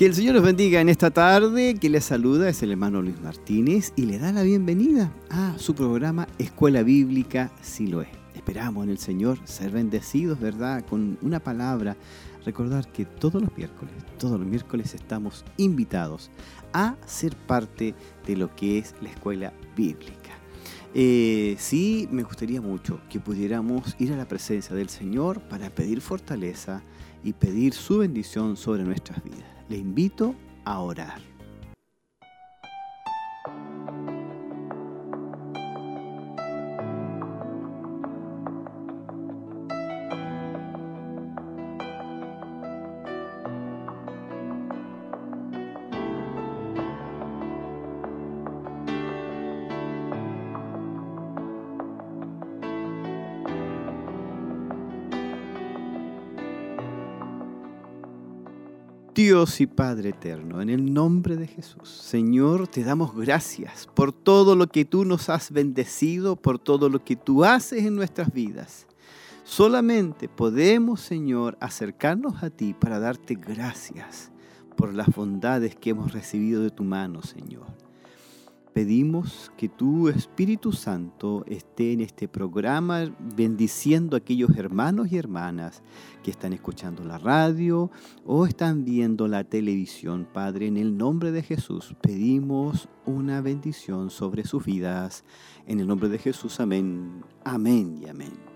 Que el Señor los bendiga en esta tarde. Que les saluda es el hermano Luis Martínez y le da la bienvenida a su programa Escuela Bíblica Siloé. Esperamos en el Señor ser bendecidos, ¿verdad? Con una palabra. Recordar que todos los miércoles, todos los miércoles estamos invitados a ser parte de lo que es la Escuela Bíblica. Eh, sí, me gustaría mucho que pudiéramos ir a la presencia del Señor para pedir fortaleza y pedir su bendición sobre nuestras vidas le invito a orar. Dios y Padre eterno, en el nombre de Jesús, Señor, te damos gracias por todo lo que tú nos has bendecido, por todo lo que tú haces en nuestras vidas. Solamente podemos, Señor, acercarnos a ti para darte gracias por las bondades que hemos recibido de tu mano, Señor. Pedimos que tu Espíritu Santo esté en este programa bendiciendo a aquellos hermanos y hermanas que están escuchando la radio o están viendo la televisión. Padre, en el nombre de Jesús pedimos una bendición sobre sus vidas. En el nombre de Jesús, amén, amén y amén.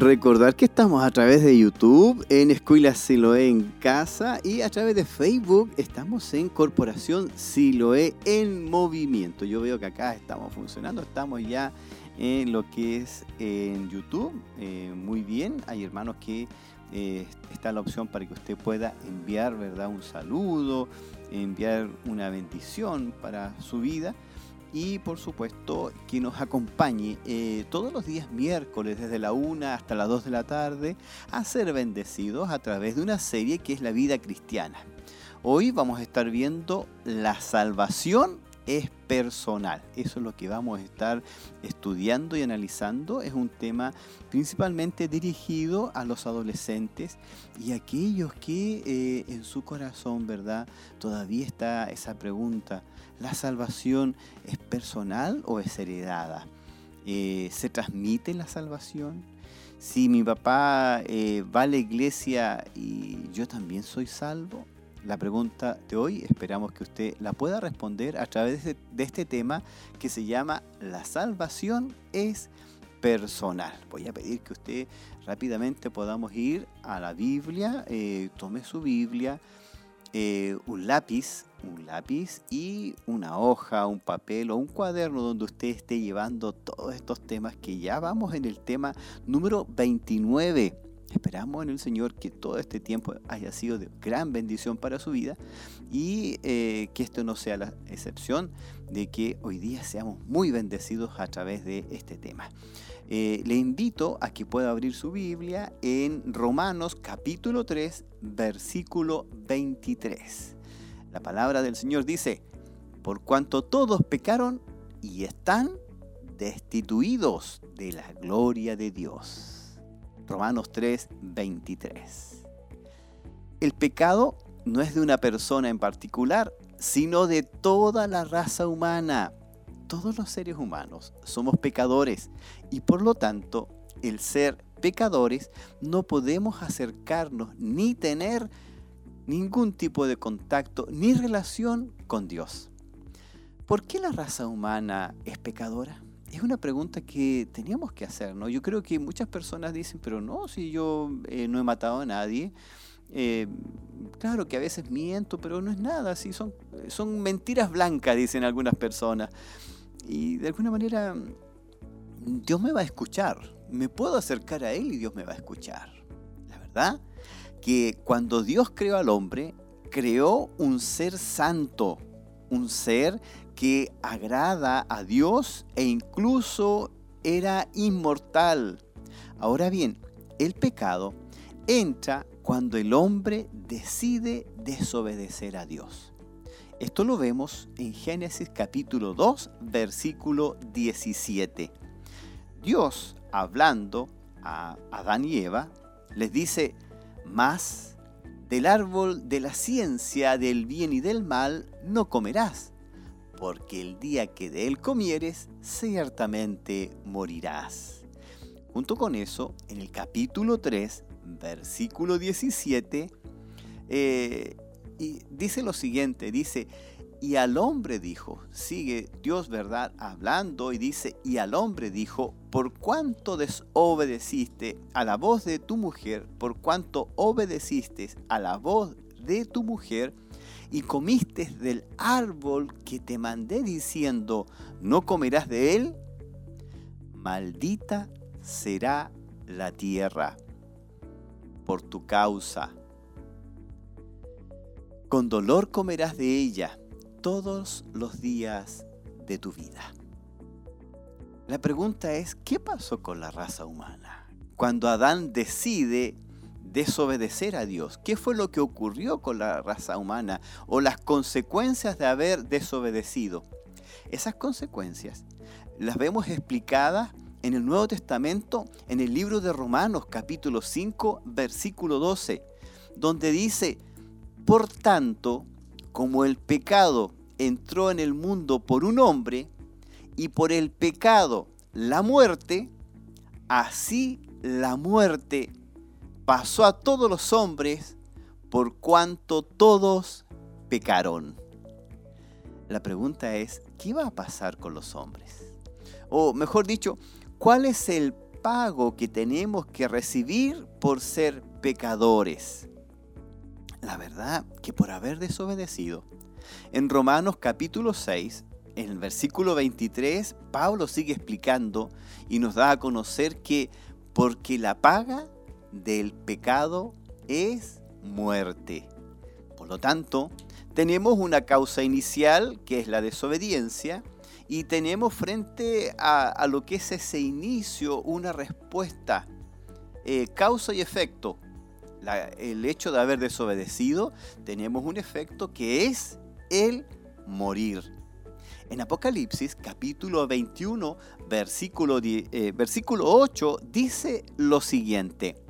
Recordar que estamos a través de YouTube, en Escuela Siloé en Casa y a través de Facebook estamos en Corporación Siloé en Movimiento. Yo veo que acá estamos funcionando, estamos ya en lo que es en YouTube. Eh, muy bien, hay hermanos que eh, está la opción para que usted pueda enviar ¿verdad? un saludo, enviar una bendición para su vida y por supuesto que nos acompañe eh, todos los días miércoles desde la 1 hasta las 2 de la tarde a ser bendecidos a través de una serie que es la vida cristiana. Hoy vamos a estar viendo la salvación es personal. Eso es lo que vamos a estar estudiando y analizando. Es un tema principalmente dirigido a los adolescentes y aquellos que eh, en su corazón, ¿verdad? Todavía está esa pregunta. ¿La salvación es personal o es heredada? Eh, ¿Se transmite la salvación? Si mi papá eh, va a la iglesia y yo también soy salvo, la pregunta de hoy esperamos que usted la pueda responder a través de, este tema que se llama La salvación es personal. Voy a pedir que usted rápidamente podamos ir a la Biblia, eh, tome su Biblia, eh, un lápiz, un lápiz y una hoja, un papel o un cuaderno donde usted esté llevando todos estos temas que ya vamos en el tema número 29 Esperamos en el Señor que todo este tiempo haya sido de gran bendición para su vida y eh, que esto no sea la excepción de que hoy día seamos muy bendecidos a través de este tema. Eh, le invito a que pueda abrir su Biblia en Romanos capítulo 3, versículo 23. La palabra del Señor dice, por cuanto todos pecaron y están destituidos de la gloria de Dios. Romanos 3, 23. El pecado no es de una persona en particular, sino de toda la raza humana. Todos los seres humanos somos pecadores y por lo tanto el ser pecadores no podemos acercarnos ni tener ningún tipo de contacto ni relación con Dios. ¿Por qué la raza humana es pecadora? es una pregunta que teníamos que hacer, ¿no? Yo creo que muchas personas dicen, pero no, si yo eh, no he matado a nadie. Eh, claro que a veces miento, pero no es nada, sí, son, son mentiras blancas, dicen algunas personas. Y de alguna manera Dios me va a escuchar. Me puedo acercar a Él y Dios me va a escuchar. La verdad que cuando Dios creó al hombre, creó un ser santo, un ser que agrada a Dios e incluso era inmortal. Ahora bien, el pecado entra cuando el hombre decide desobedecer a Dios. Esto lo vemos en Génesis capítulo 2, versículo 17. Dios, hablando a Adán y Eva, les dice, más del árbol de la ciencia del bien y del mal no comerás, porque el día que de él comieres, ciertamente morirás. Junto con eso, en el capítulo 3, versículo 17, eh, y dice lo siguiente, dice, y al hombre dijo, sigue Dios, ¿verdad? Hablando y dice, y al hombre dijo, por cuanto desobedeciste a la voz de tu mujer, por cuanto obedeciste a la voz de tu mujer, y comiste del árbol que te mandé diciendo, no comerás de él, maldita será la tierra por tu causa. Con dolor comerás de ella todos los días de tu vida. La pregunta es, ¿qué pasó con la raza humana? Cuando Adán decide desobedecer a Dios, ¿qué fue lo que ocurrió con la raza humana o las consecuencias de haber desobedecido? Esas consecuencias las vemos explicadas en el Nuevo Testamento, en el libro de Romanos capítulo 5, versículo 12, donde dice, por tanto, como el pecado entró en el mundo por un hombre y por el pecado la muerte, así la muerte pasó a todos los hombres por cuanto todos pecaron. La pregunta es, ¿qué va a pasar con los hombres? O mejor dicho, ¿cuál es el pago que tenemos que recibir por ser pecadores? La verdad que por haber desobedecido, en Romanos capítulo 6, en el versículo 23, Pablo sigue explicando y nos da a conocer que porque la paga del pecado es muerte. Por lo tanto, tenemos una causa inicial que es la desobediencia y tenemos frente a, lo que es ese inicio una respuesta, eh, causa y efecto el hecho de haber desobedecido, tenemos un efecto que es el morir. En Apocalipsis capítulo 21, versículo, eh, versículo 8, dice lo siguiente.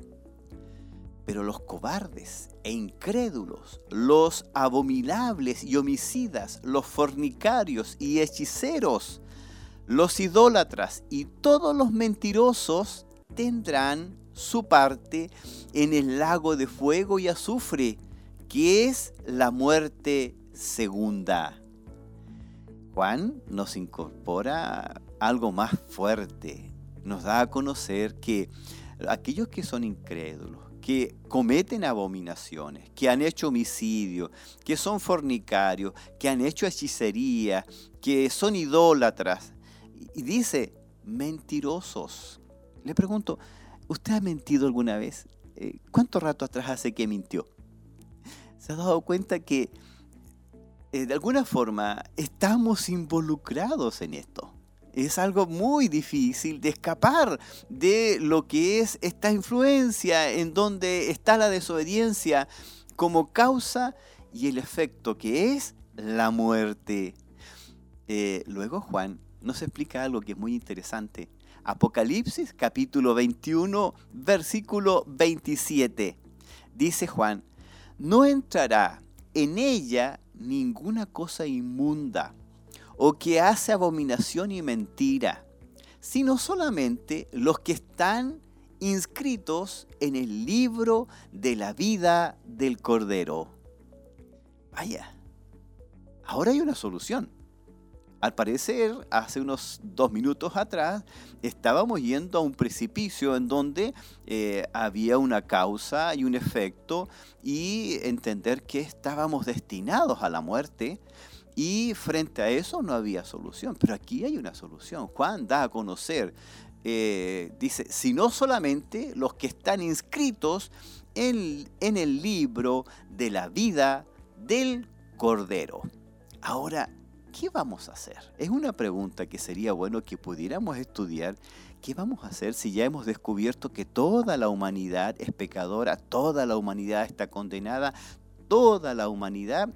Pero los cobardes e incrédulos, los abominables y homicidas, los fornicarios y hechiceros, los idólatras y todos los mentirosos tendrán su parte en el lago de fuego y azufre, que es la muerte segunda. Juan nos incorpora algo más fuerte, nos da a conocer que aquellos que son incrédulos, que cometen abominaciones, que han hecho homicidio, que son fornicarios, que han hecho hechicería, que son idólatras, y dice mentirosos. Le pregunto, ¿Usted ha mentido alguna vez? Eh, ¿Cuánto rato atrás hace que mintió? ¿Se ha dado cuenta que eh, de alguna forma estamos involucrados en esto? Es algo muy difícil de escapar de lo que es esta influencia en donde está la desobediencia como causa y el efecto que es la muerte. Eh, luego Juan nos explica algo que es muy interesante Apocalipsis capítulo 21, versículo 27. Dice Juan, no entrará en ella ninguna cosa inmunda o que hace abominación y mentira, sino solamente los que están inscritos en el libro de la vida del Cordero. Vaya, ahora hay una solución. Al parecer, hace unos dos minutos atrás, estábamos yendo a un precipicio en donde eh, había una causa y un efecto y entender que estábamos destinados a la muerte y frente a eso no había solución. Pero aquí hay una solución. Juan da a conocer, eh, dice, si no solamente los que están inscritos en, en el libro de la vida del Cordero. Ahora, ¿qué vamos a hacer? Es una pregunta que sería bueno que pudiéramos estudiar. ¿Qué vamos a hacer si ya hemos descubierto que toda la humanidad es pecadora, toda la humanidad está condenada, toda la humanidad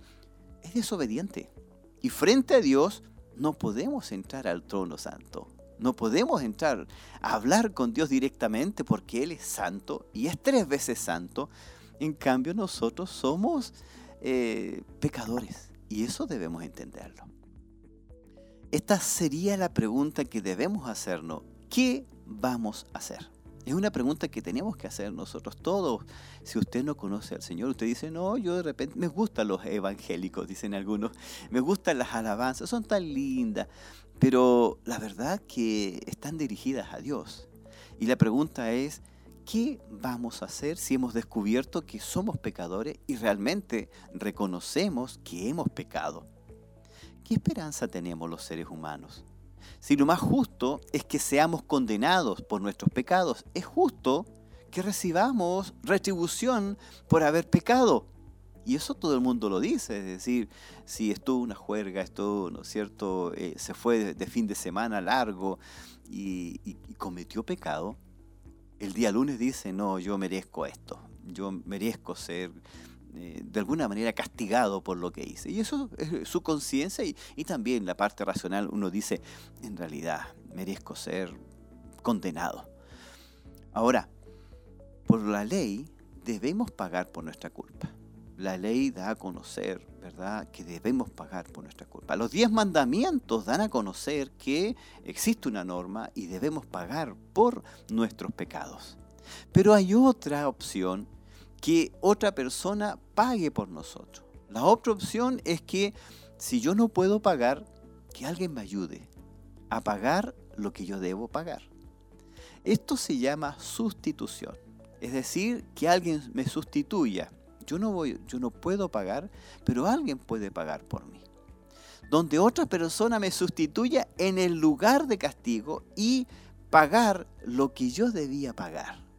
es desobediente? Y frente a Dios no podemos entrar al trono santo. No podemos entrar a hablar con Dios directamente porque Él es santo y es tres veces santo. En cambio nosotros somos eh, pecadores y eso debemos entenderlo. Esta sería la pregunta que debemos hacernos. ¿Qué vamos a hacer? Es una pregunta que tenemos que hacer nosotros todos. Si usted no conoce al Señor, usted dice, no, yo de repente me gustan los evangélicos, dicen algunos, me gustan las alabanzas, son tan lindas, pero la verdad que están dirigidas a Dios. Y la pregunta es, ¿qué vamos a hacer si hemos descubierto que somos pecadores y realmente reconocemos que hemos pecado? ¿Qué esperanza tenemos los seres humanos? Si lo más justo es que seamos condenados por nuestros pecados, es justo que recibamos retribución por haber pecado. Y eso todo el mundo lo dice, es decir, si estuvo una juerga, esto, ¿no es cierto?, eh, se fue de, fin de semana largo y cometió pecado, el día lunes dice, no, yo merezco esto, yo merezco ser eh, de alguna manera castigado por lo que hice. Y eso es su conciencia y, y, también la parte racional, uno dice, en realidad merezco ser condenado. Ahora, por la ley debemos pagar por nuestra culpa. La ley da a conocer, ¿verdad?, que debemos pagar por nuestra culpa. Los diez mandamientos dan a conocer que existe una norma y debemos pagar por nuestros pecados. Pero hay otra opción que otra persona pague por nosotros. La otra opción es que si yo no puedo pagar, que alguien me ayude a pagar lo que yo debo pagar. Esto se llama sustitución, es decir, que alguien me sustituya. Yo no voy, yo no puedo pagar, pero alguien puede pagar por mí. Donde otra persona me sustituya en el lugar de castigo y pagar lo que yo debía pagar.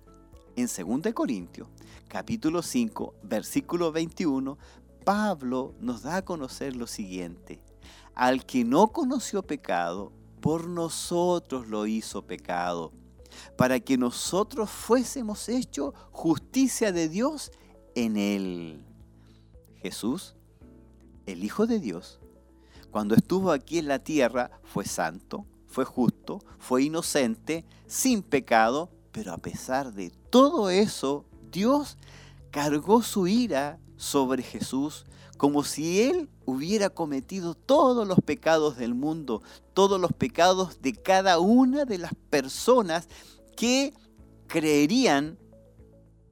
En 2 Corintios capítulo 5, versículo 21, Pablo nos da a conocer lo siguiente. Al que no conoció pecado, por nosotros lo hizo pecado, para que nosotros fuésemos hechos justicia de Dios en él. Jesús, el Hijo de Dios, cuando estuvo aquí en la tierra, fue santo, fue justo, fue inocente, sin pecado, pero a pesar de todo eso, Dios cargó su ira sobre Jesús como si él hubiera cometido todos los pecados del mundo, todos los pecados de cada una de las personas que creerían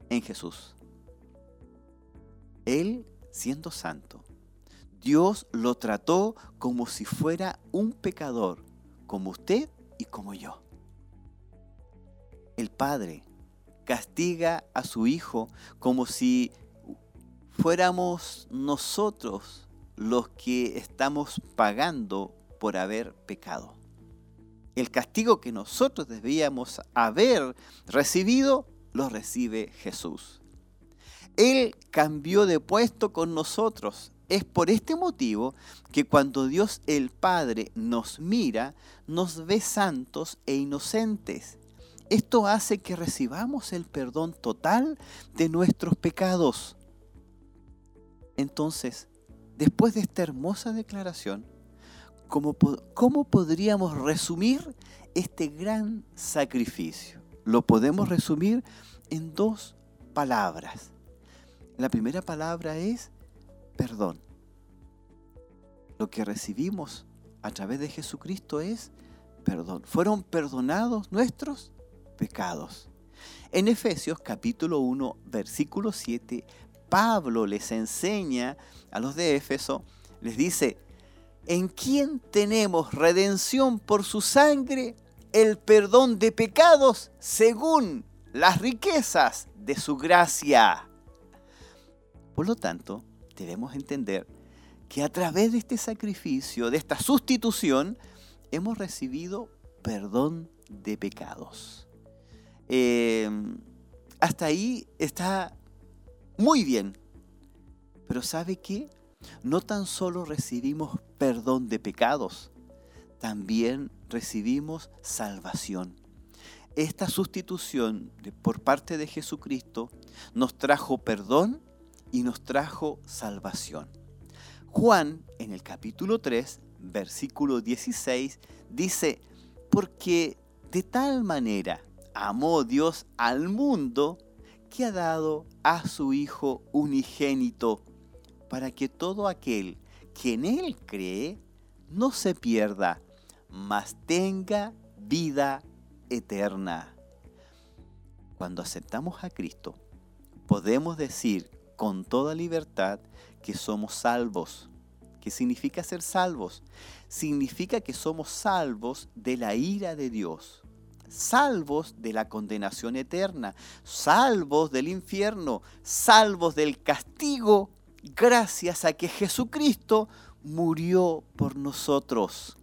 en Jesús. Él, siendo santo, Dios lo trató como si fuera un pecador, como usted y como yo. El Padre castiga a su Hijo como si fuéramos nosotros los que estamos pagando por haber pecado. El castigo que nosotros debíamos haber recibido, lo recibe Jesús. Él cambió de puesto con nosotros. Es por este motivo que cuando Dios el Padre nos mira, nos ve santos e inocentes. Esto hace que recibamos el perdón total de nuestros pecados. Entonces, después de esta hermosa declaración, ¿cómo, ¿cómo, podríamos resumir este gran sacrificio? Lo podemos resumir en dos palabras. La primera palabra es perdón. Lo que recibimos a través de Jesucristo es perdón. Fueron perdonados nuestros En Efesios capítulo 1, versículo 7, Pablo les enseña a los de Éfeso, les dice, en quien tenemos redención por su sangre, el perdón de pecados según las riquezas de su gracia. Por lo tanto, debemos entender que a través de este sacrificio, de esta sustitución, hemos recibido perdón de pecados. Em, hasta ahí está muy bien. Pero ¿sabe qué? No tan solo recibimos perdón de pecados, también recibimos salvación. Esta sustitución por parte de Jesucristo nos trajo perdón y nos trajo salvación. Juan, en el capítulo 3, versículo 16, dice, porque de tal manera amó Dios al mundo que ha dado a su Hijo unigénito, para que todo aquel que en Él cree no se pierda, mas tenga vida eterna. Cuando aceptamos a Cristo, podemos decir con toda libertad que somos salvos. ¿Qué significa ser salvos? Significa que somos salvos de la ira de Dios, salvos de la condenación eterna, salvos del infierno, salvos del castigo, gracias a que Jesucristo murió por nosotros.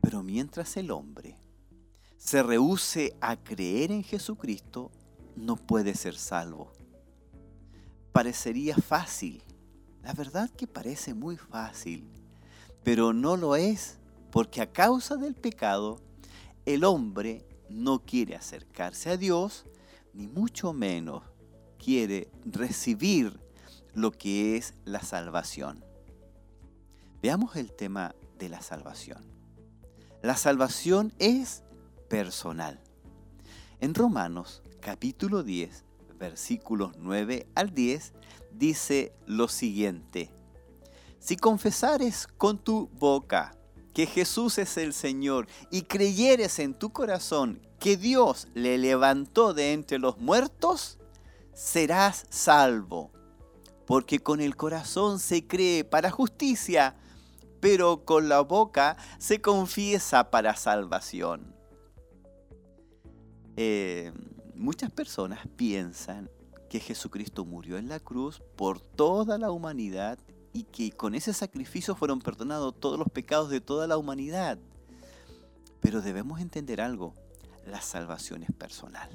Pero mientras el hombre se rehúse a creer en Jesucristo, no puede ser salvo parecería fácil. La verdad que parece muy fácil, pero no lo es porque a causa del pecado el hombre no quiere acercarse a Dios, ni mucho menos quiere recibir lo que es la salvación. Veamos el tema de la salvación. La salvación es personal. En Romanos capítulo 10, versículos 9 al 10, dice lo siguiente. Si confesares con tu boca que Jesús es el Señor y creyeres en tu corazón que Dios le levantó de entre los muertos, serás salvo. Porque con el corazón se cree para justicia, pero con la boca se confiesa para salvación. Eh, muchas personas piensan que Jesucristo murió en la cruz por toda la humanidad y que con ese sacrificio fueron perdonados todos los pecados de toda la humanidad. Pero debemos entender algo, la salvación es personal,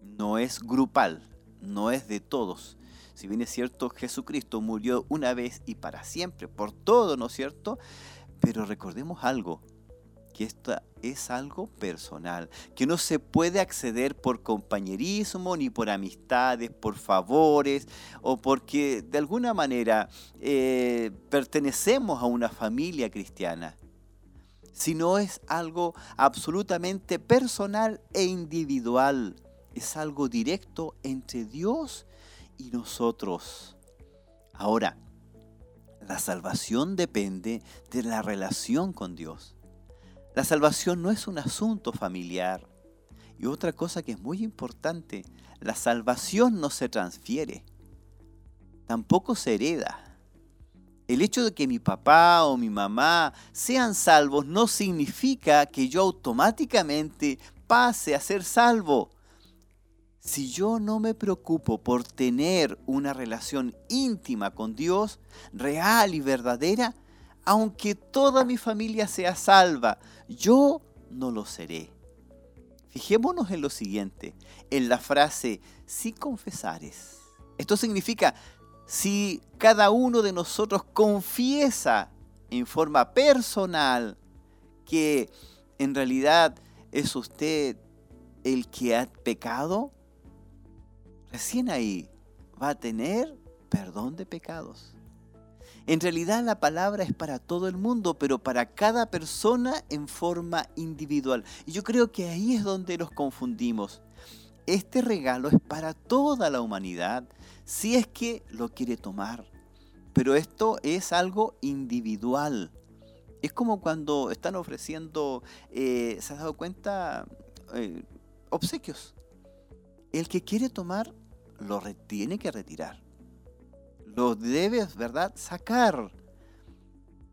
no es grupal, no es de todos. Si bien es cierto, Jesucristo murió una vez y para siempre, por todo, ¿no es cierto? Pero recordemos algo, que esto es algo personal, que no se puede acceder por compañerismo, ni por amistades, por favores, o porque de alguna manera eh, pertenecemos a una familia cristiana, sino es algo absolutamente personal e individual, es algo directo entre Dios y nosotros. Ahora, la salvación depende de la relación con Dios. La salvación no es un asunto familiar. Y otra cosa que es muy importante, la salvación no se transfiere, tampoco se hereda. El hecho de que mi papá o mi mamá sean salvos no significa que yo automáticamente pase a ser salvo. Si yo no me preocupo por tener una relación íntima con Dios, real y verdadera, aunque toda mi familia sea salva, yo no lo seré. Fijémonos en lo siguiente, en la frase, si confesares. Esto significa, si cada uno de nosotros confiesa en forma personal que en realidad es usted el que ha pecado, recién ahí va a tener perdón de pecados. En realidad la palabra es para todo el mundo, pero para cada persona en forma individual. Y yo creo que ahí es donde nos confundimos. Este regalo es para toda la humanidad, si es que lo quiere tomar. Pero esto es algo individual. Es como cuando están ofreciendo, eh, ¿se ha dado cuenta? Eh, obsequios. El que quiere tomar, lo tiene que retirar lo debes, ¿verdad?, sacar.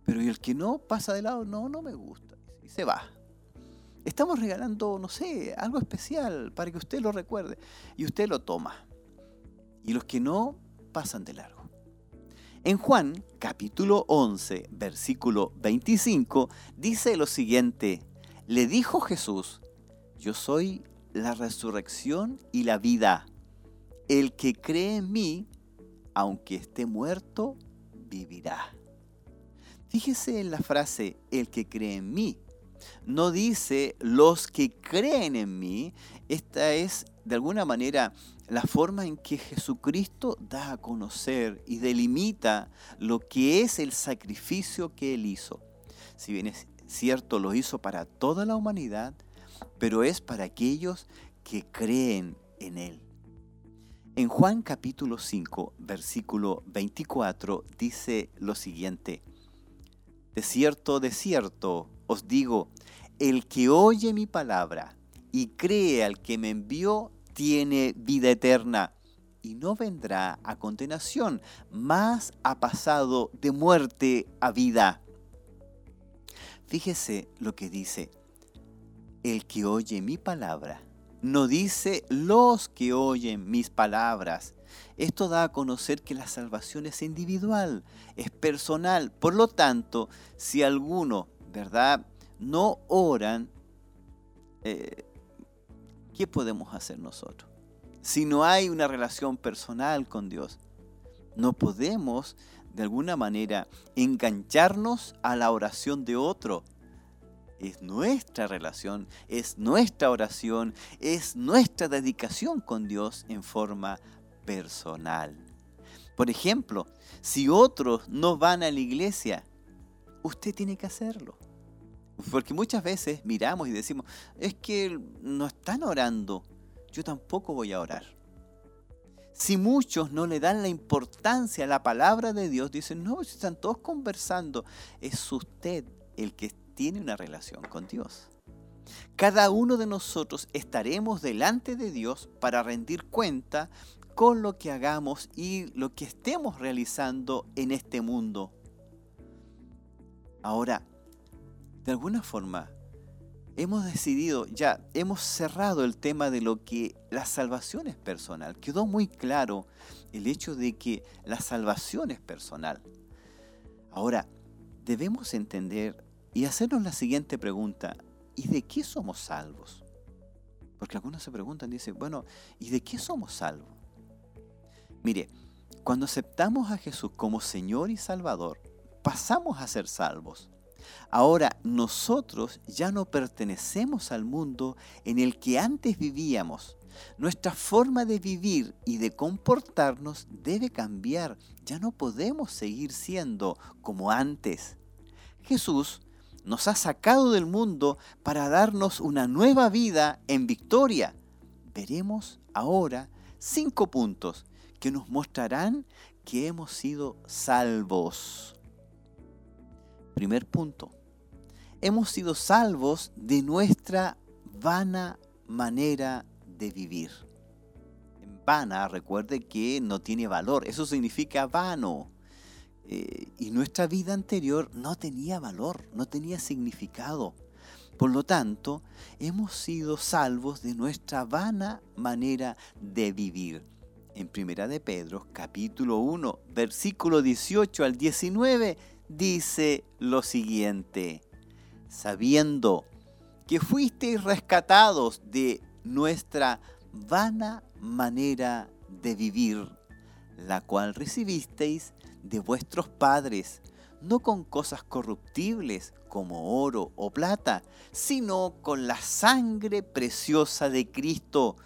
Pero el que no pasa de lado, no, no me gusta. Y se va. Estamos regalando, no sé, algo especial para que usted lo recuerde. Y usted lo toma. Y los que no, pasan de largo. En Juan capítulo 11, versículo 25, dice lo siguiente, le dijo Jesús, yo soy la resurrección y la vida. El que cree en mí, aunque esté muerto, vivirá. Fíjese en la frase, el que cree en mí. No dice los que creen en mí. Esta es, de alguna manera, la forma en que Jesucristo da a conocer y delimita lo que es el sacrificio que Él hizo. Si bien es cierto, lo hizo para toda la humanidad, pero es para aquellos que creen en Él. En Juan capítulo 5, versículo 24, dice lo siguiente, De cierto, de cierto, os digo, el que oye mi palabra y cree al que me envió, tiene vida eterna y no vendrá a condenación, mas ha pasado de muerte a vida. Fíjese lo que dice, el que oye mi palabra, no dice los que oyen mis palabras. Esto da a conocer que la salvación es individual, es personal. Por lo tanto, si alguno, ¿verdad?, no oran, eh, ¿qué podemos hacer nosotros? Si no hay una relación personal con Dios, no podemos de alguna manera engancharnos a la oración de otro. Es nuestra relación, es nuestra oración, es nuestra dedicación con Dios en forma personal. Por ejemplo, si otros no van a la iglesia, usted tiene que hacerlo. Porque muchas veces miramos y decimos, es que no están orando, yo tampoco voy a orar. Si muchos no le dan la importancia a la palabra de Dios, dicen, no, están todos conversando, es usted el que tiene una relación con Dios. Cada uno de nosotros estaremos delante de Dios para rendir cuenta con lo que hagamos y lo que estemos realizando en este mundo. Ahora, de alguna forma, hemos decidido, ya hemos cerrado el tema de lo que la salvación es personal. Quedó muy claro el hecho de que la salvación es personal. Ahora, debemos entender y hacernos la siguiente pregunta. ¿Y de qué somos salvos? Porque algunos se preguntan, dicen, bueno, ¿y de qué somos salvos? Mire, cuando aceptamos a Jesús como Señor y Salvador, pasamos a ser salvos. Ahora nosotros ya no pertenecemos al mundo en el que antes vivíamos. Nuestra forma de vivir y de comportarnos debe cambiar. Ya no podemos seguir siendo como antes. Jesús nos ha sacado del mundo para darnos una nueva vida en victoria. Veremos ahora cinco puntos que nos mostrarán que hemos sido salvos. Primer punto. Hemos sido salvos de nuestra vana manera de vivir. Vana, recuerde que no tiene valor. Eso significa vano. Eh, y nuestra vida anterior no tenía valor, no tenía significado. Por lo tanto, hemos sido salvos de nuestra vana manera de vivir. En Primera de Pedro, capítulo 1, versículo 18 al 19, dice lo siguiente, sabiendo que fuisteis rescatados de nuestra vana manera de vivir, la cual recibisteis de vuestros padres, no con cosas corruptibles como oro o plata, sino con la sangre preciosa de Cristo,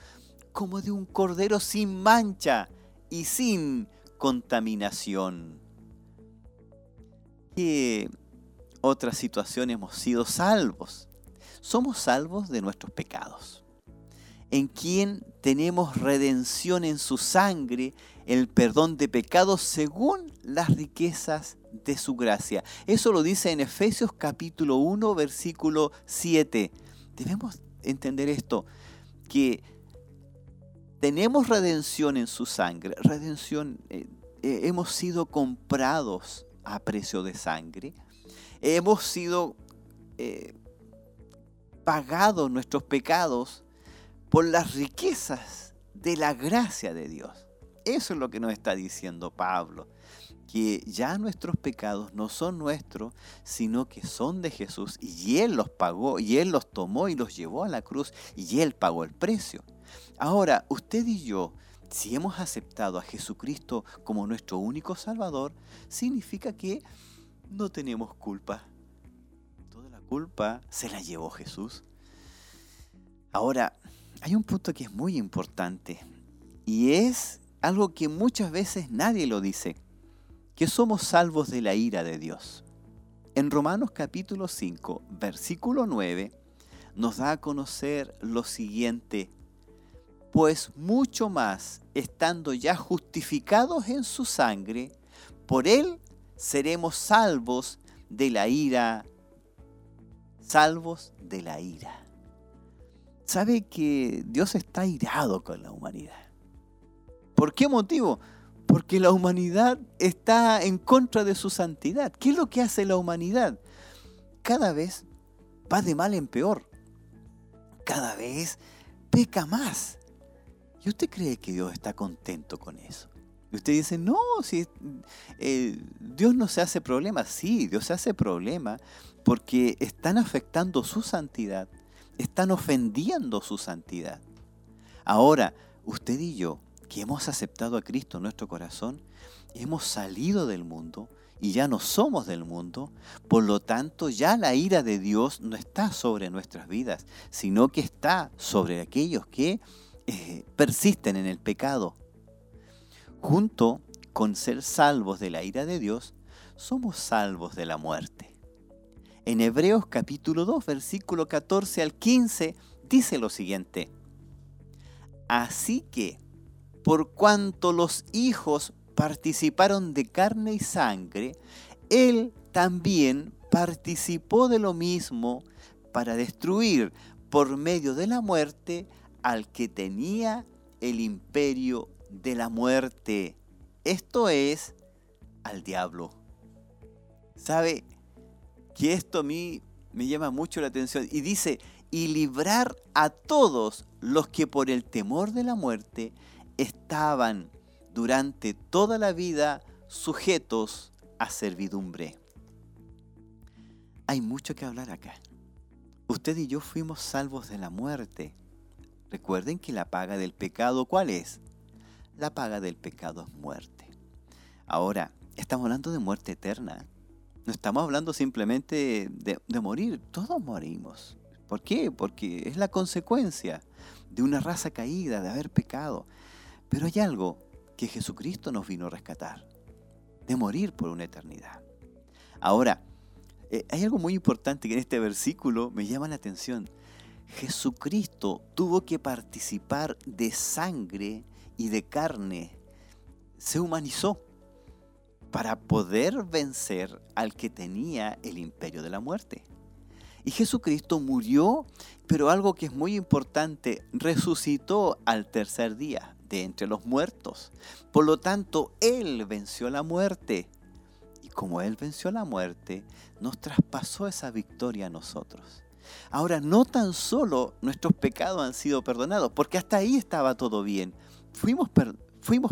como de un cordero sin mancha y sin contaminación qué otra situación hemos sido salvos? Somos salvos de nuestros pecados, en quien tenemos redención en su sangre, el perdón de pecados según las riquezas de su gracia. Eso lo dice en Efesios capítulo 1, versículo 7. Debemos entender esto, que tenemos redención en su sangre, redención, eh, eh, hemos sido comprados a precio de sangre. Hemos sido eh, pagados nuestros pecados por las riquezas de la gracia de Dios. Eso es lo que nos está diciendo Pablo, que ya nuestros pecados no son nuestros, sino que son de Jesús y Él los pagó y Él los tomó y los llevó a la cruz y Él pagó el precio. Ahora, usted y yo, si hemos aceptado a Jesucristo como nuestro único Salvador, significa que no tenemos culpa. Toda la culpa se la llevó Jesús. Ahora, hay un punto que es muy importante y es algo que muchas veces nadie lo dice, que somos salvos de la ira de Dios. En Romanos capítulo 5, versículo 9, nos da a conocer lo siguiente, pues mucho más, estando ya justificados en su sangre, por él seremos salvos de la ira, salvos de la ira. ¿Sabe que Dios está irado con la humanidad? ¿Por qué motivo? Porque la humanidad está en contra de su santidad. ¿Qué es lo que hace la humanidad? Cada vez va de mal en peor. Cada vez peca más. ¿Y usted cree que Dios está contento con eso? Y usted dice, no, si eh, Dios no se hace problema. Sí, Dios se hace problema porque están afectando su santidad, están ofendiendo su santidad. Ahora, usted y yo, que hemos aceptado a Cristo en nuestro corazón, hemos salido del mundo y ya no somos del mundo, por lo tanto ya la ira de Dios no está sobre nuestras vidas, sino que está sobre aquellos que eh, persisten en el pecado. Junto con ser salvos de la ira de Dios, somos salvos de la muerte. En Hebreos capítulo 2, versículo 14 al 15, dice lo siguiente. Así que, por cuanto los hijos participaron de carne y sangre, Él también participó de lo mismo para destruir por medio de la muerte al que tenía el imperio de la muerte. Esto es al diablo. ¿Sabe? Que esto a mí me llama mucho la atención. Y dice, y librar a todos los que por el temor de la muerte estaban durante toda la vida sujetos a servidumbre. Hay mucho que hablar acá. Usted y yo fuimos salvos de la muerte. Recuerden que la paga del pecado, ¿cuál es? La paga del pecado es muerte. Ahora, estamos hablando de muerte eterna. No estamos hablando simplemente de, morir, todos morimos. ¿Por qué? Porque es la consecuencia de una raza caída, de haber pecado. Pero hay algo que Jesucristo nos vino a rescatar, de morir por una eternidad. Ahora, eh, hay algo muy importante que en este versículo me llama la atención. Jesucristo tuvo que participar de sangre y de carne. Se humanizó para poder vencer al que tenía el imperio de la muerte. Y Jesucristo murió, pero algo que es muy importante, resucitó al tercer día de entre los muertos. Por lo tanto, Él venció la muerte. Y como Él venció la muerte, nos traspasó esa victoria a nosotros. Ahora, no tan solo nuestros pecados han sido perdonados, porque hasta ahí estaba todo bien. Fuimos,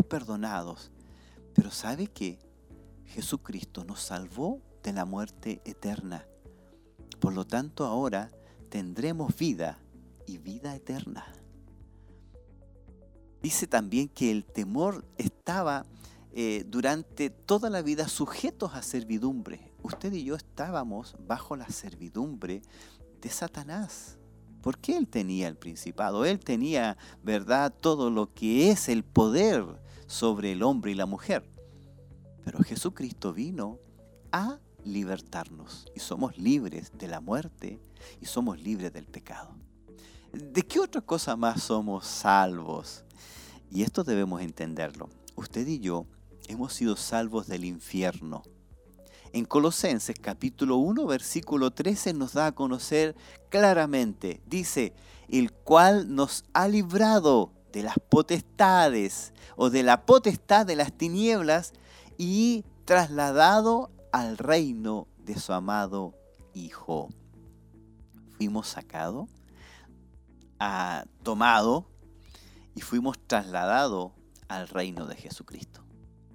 perdonados. Pero ¿sabe qué? Jesucristo nos salvó de la muerte eterna. Por lo tanto, ahora tendremos vida y vida eterna. Dice también que el temor estaba eh, durante toda la vida sujetos a servidumbre. Usted y yo estábamos bajo la servidumbre de Satanás. Porque él tenía el principado, él tenía, ¿verdad?, todo lo que es el poder sobre el hombre y la mujer. Pero Jesucristo vino a libertarnos y somos libres de la muerte y somos libres del pecado. ¿De qué otra cosa más somos salvos? Y esto debemos entenderlo. Usted y yo hemos sido salvos del infierno. En Colosenses capítulo 1 versículo 13 nos da a conocer claramente, dice, el cual nos ha librado de las potestades o de la potestad de las tinieblas y trasladado al reino de su amado Hijo. Fuimos sacados, tomados y fuimos trasladados al reino de Jesucristo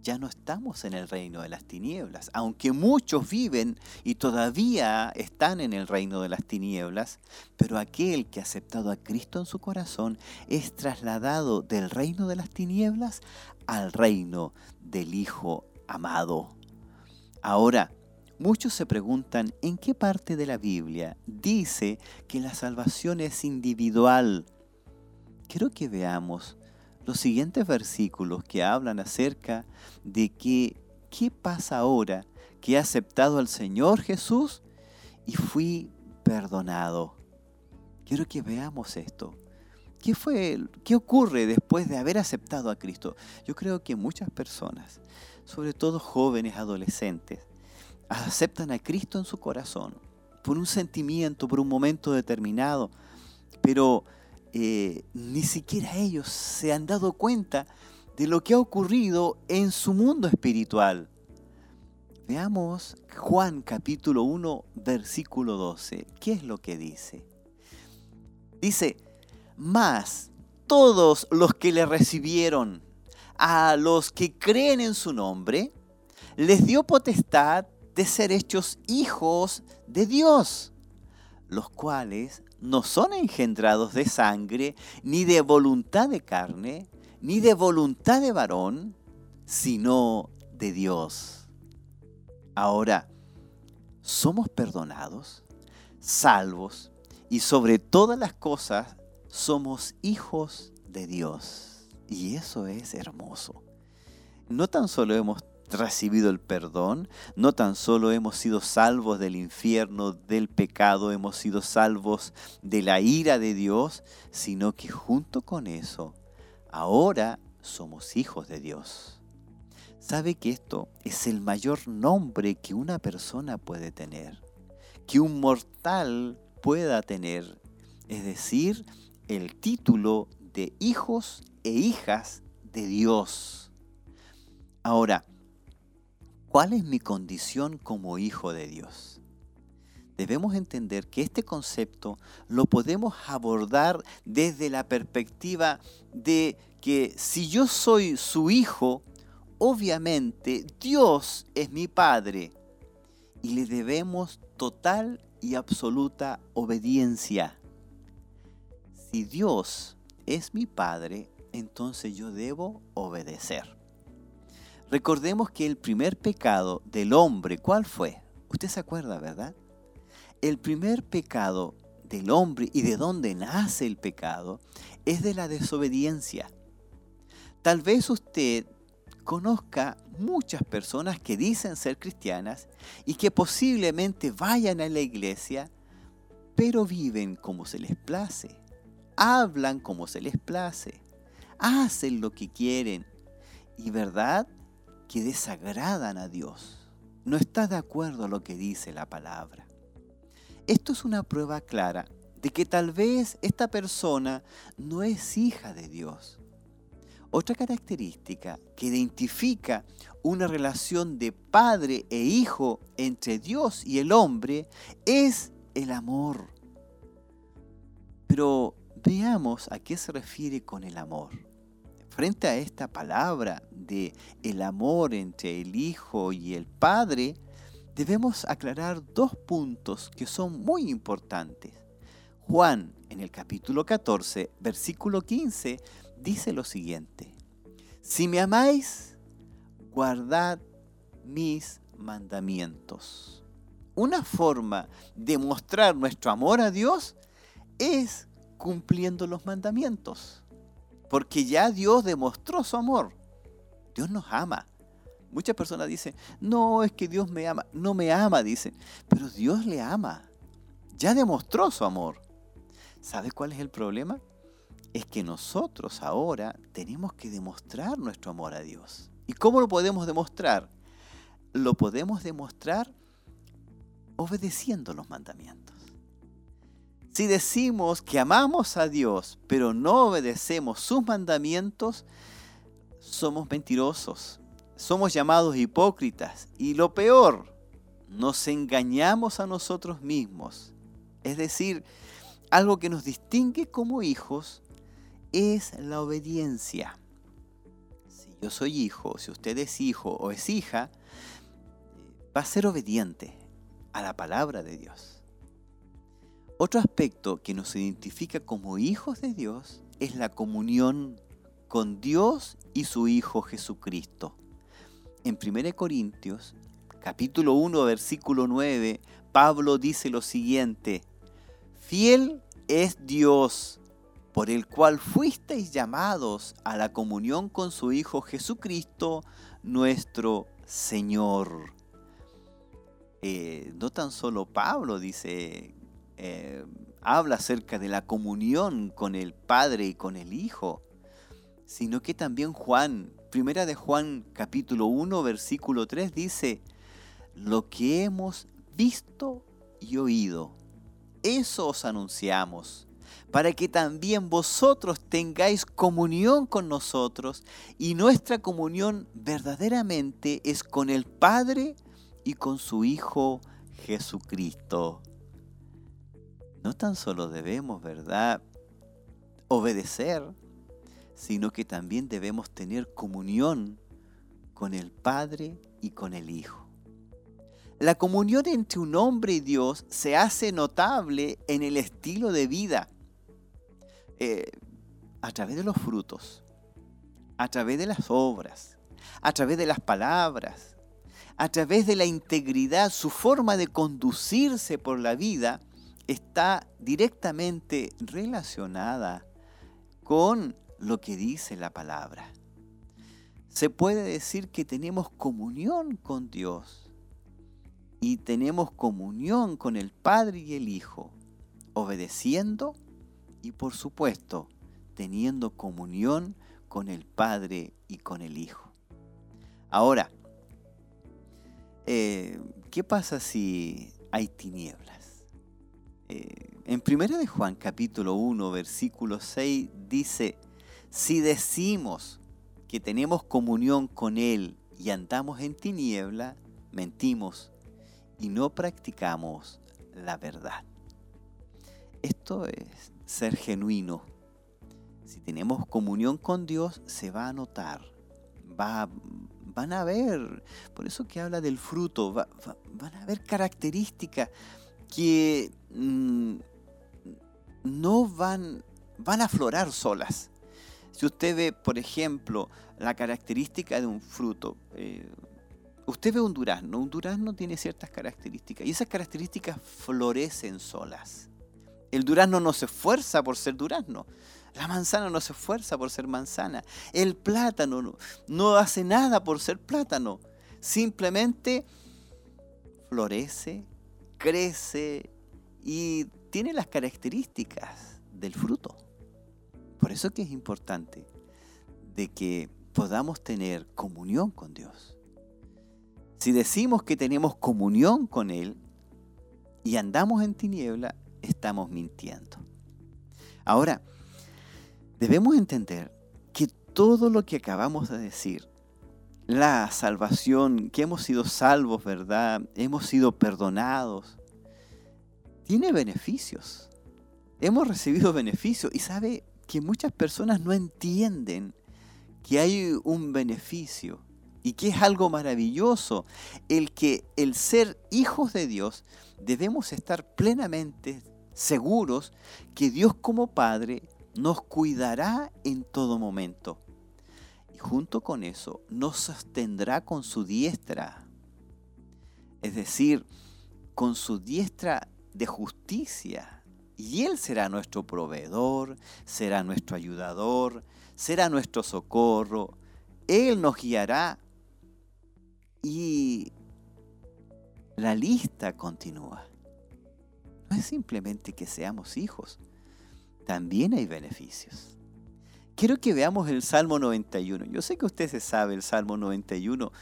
ya no estamos en el reino de las tinieblas. Aunque muchos viven y todavía están en el reino de las tinieblas, pero aquel que ha aceptado a Cristo en su corazón es trasladado del reino de las tinieblas al reino del Hijo amado. Ahora, muchos se preguntan en qué parte de la Biblia dice que la salvación es individual. Quiero que veamos los siguientes versículos que hablan acerca de que qué pasa ahora que he aceptado al Señor Jesús y fui perdonado. Quiero que veamos esto. ¿Qué fue qué ocurre después de haber aceptado a Cristo? Yo creo que muchas personas, sobre todo jóvenes, adolescentes, aceptan a Cristo en su corazón por un sentimiento, por un momento determinado, pero eh, ni siquiera ellos se han dado cuenta de lo que ha ocurrido en su mundo espiritual. Veamos Juan capítulo 1, versículo 12. ¿Qué es lo que dice? Dice, más todos los que le recibieron, a los que creen en su nombre, les dio potestad de ser hechos hijos de Dios, los cuales no son engendrados de sangre, ni de voluntad de carne, ni de voluntad de varón, sino de Dios. Ahora, somos perdonados, salvos, y sobre todas las cosas somos hijos de Dios. Y eso es hermoso. No tan solo hemos recibido el perdón, no tan solo hemos sido salvos del infierno, del pecado, hemos sido salvos de la ira de Dios, sino que junto con eso, ahora somos hijos de Dios. ¿Sabe que esto es el mayor nombre que una persona puede tener? Que un mortal pueda tener. Es decir, el título de hijos e hijas de Dios. Ahora, ¿Cuál es mi condición como hijo de Dios? Debemos entender que este concepto lo podemos abordar desde la perspectiva de que si yo soy su hijo, obviamente Dios es mi Padre y le debemos total y absoluta obediencia. Si Dios es mi Padre, entonces yo debo obedecer. Recordemos que el primer pecado del hombre, ¿cuál fue? Usted se acuerda, ¿verdad? El primer pecado del hombre y de dónde nace el pecado es de la desobediencia. Tal vez usted conozca muchas personas que dicen ser cristianas y que posiblemente vayan a la iglesia, pero viven como se les place, hablan como se les place, hacen lo que quieren y verdad que desagradan a Dios. No está de acuerdo a lo que dice la palabra. Esto es una prueba clara de que tal vez esta persona no es hija de Dios. Otra característica que identifica una relación de padre e hijo entre Dios y el hombre es el amor. Pero veamos a qué se refiere con el amor. Frente a esta palabra de el amor entre el Hijo y el Padre, debemos aclarar dos puntos que son muy importantes. Juan, en el capítulo 14, versículo 15, dice lo siguiente, Si me amáis, guardad mis mandamientos. Una forma de mostrar nuestro amor a Dios es cumpliendo los mandamientos. Porque ya Dios demostró su amor. Dios nos ama. Muchas personas dicen, no, es que Dios me ama. No me ama, dicen. Pero Dios le ama. Ya demostró su amor. ¿Sabe cuál es el problema? Es que nosotros ahora tenemos que demostrar nuestro amor a Dios. ¿Y cómo lo podemos demostrar? Lo podemos demostrar obedeciendo los mandamientos. Si decimos que amamos a Dios, pero no obedecemos sus mandamientos, somos mentirosos, somos llamados hipócritas y lo peor, nos engañamos a nosotros mismos. Es decir, algo que nos distingue como hijos es la obediencia. Si yo soy hijo, si usted es hijo o es hija, va a ser obediente a la palabra de Dios. Otro aspecto que nos identifica como hijos de Dios es la comunión con Dios y su Hijo Jesucristo. En 1 Corintios, capítulo 1, versículo 9, Pablo dice lo siguiente, Fiel es Dios, por el cual fuisteis llamados a la comunión con su Hijo Jesucristo, nuestro Señor. Eh, no tan solo Pablo dice, eh, habla acerca de la comunión con el Padre y con el Hijo, sino que también Juan, primera de Juan capítulo 1 versículo 3 dice, lo que hemos visto y oído, eso os anunciamos, para que también vosotros tengáis comunión con nosotros y nuestra comunión verdaderamente es con el Padre y con su Hijo Jesucristo. No tan solo debemos, ¿verdad?, obedecer, sino que también debemos tener comunión con el Padre y con el Hijo. La comunión entre un hombre y Dios se hace notable en el estilo de vida, eh, a través de los frutos, a través de las obras, a través de las palabras, a través de la integridad, su forma de conducirse por la vida está directamente relacionada con lo que dice la palabra. Se puede decir que tenemos comunión con Dios y tenemos comunión con el Padre y el Hijo, obedeciendo y por supuesto teniendo comunión con el Padre y con el Hijo. Ahora, eh, ¿qué pasa si hay tinieblas? Eh, en 1 de Juan capítulo 1 versículo 6 dice, si decimos que tenemos comunión con Él y andamos en tiniebla, mentimos y no practicamos la verdad. Esto es ser genuino. Si tenemos comunión con Dios, se va a notar. Va, van a ver, por eso que habla del fruto, van a haber características que mm, no van, van a aflorar solas. Si usted ve, por ejemplo, la característica de un fruto, eh, usted ve un durazno, un durazno tiene ciertas características y esas características florecen solas. El durazno no se esfuerza por ser durazno, la manzana no se esfuerza por ser manzana, el plátano no, no hace nada por ser plátano, simplemente florece, crece y tiene las características del fruto. Por eso que es importante de que podamos tener comunión con Dios. Si decimos que tenemos comunión con Él y andamos en tiniebla, estamos mintiendo. Ahora, debemos entender que todo lo que acabamos de decir, la salvación, que hemos sido salvos, ¿verdad? Hemos sido perdonados, tiene beneficios. Hemos recibido beneficios y sabe, que muchas personas no entienden que hay un beneficio y que es algo maravilloso el que el ser hijos de Dios debemos estar plenamente seguros que Dios como Padre nos cuidará en todo momento. Y junto con eso nos sostendrá con su diestra. Es decir, con su diestra de justicia y Él será nuestro proveedor, será nuestro ayudador, será nuestro socorro. Él nos guiará. Y la lista continúa. No es simplemente que seamos hijos, también hay beneficios. Quiero que veamos el Salmo 91. Yo sé que usted se sabe el Salmo 91,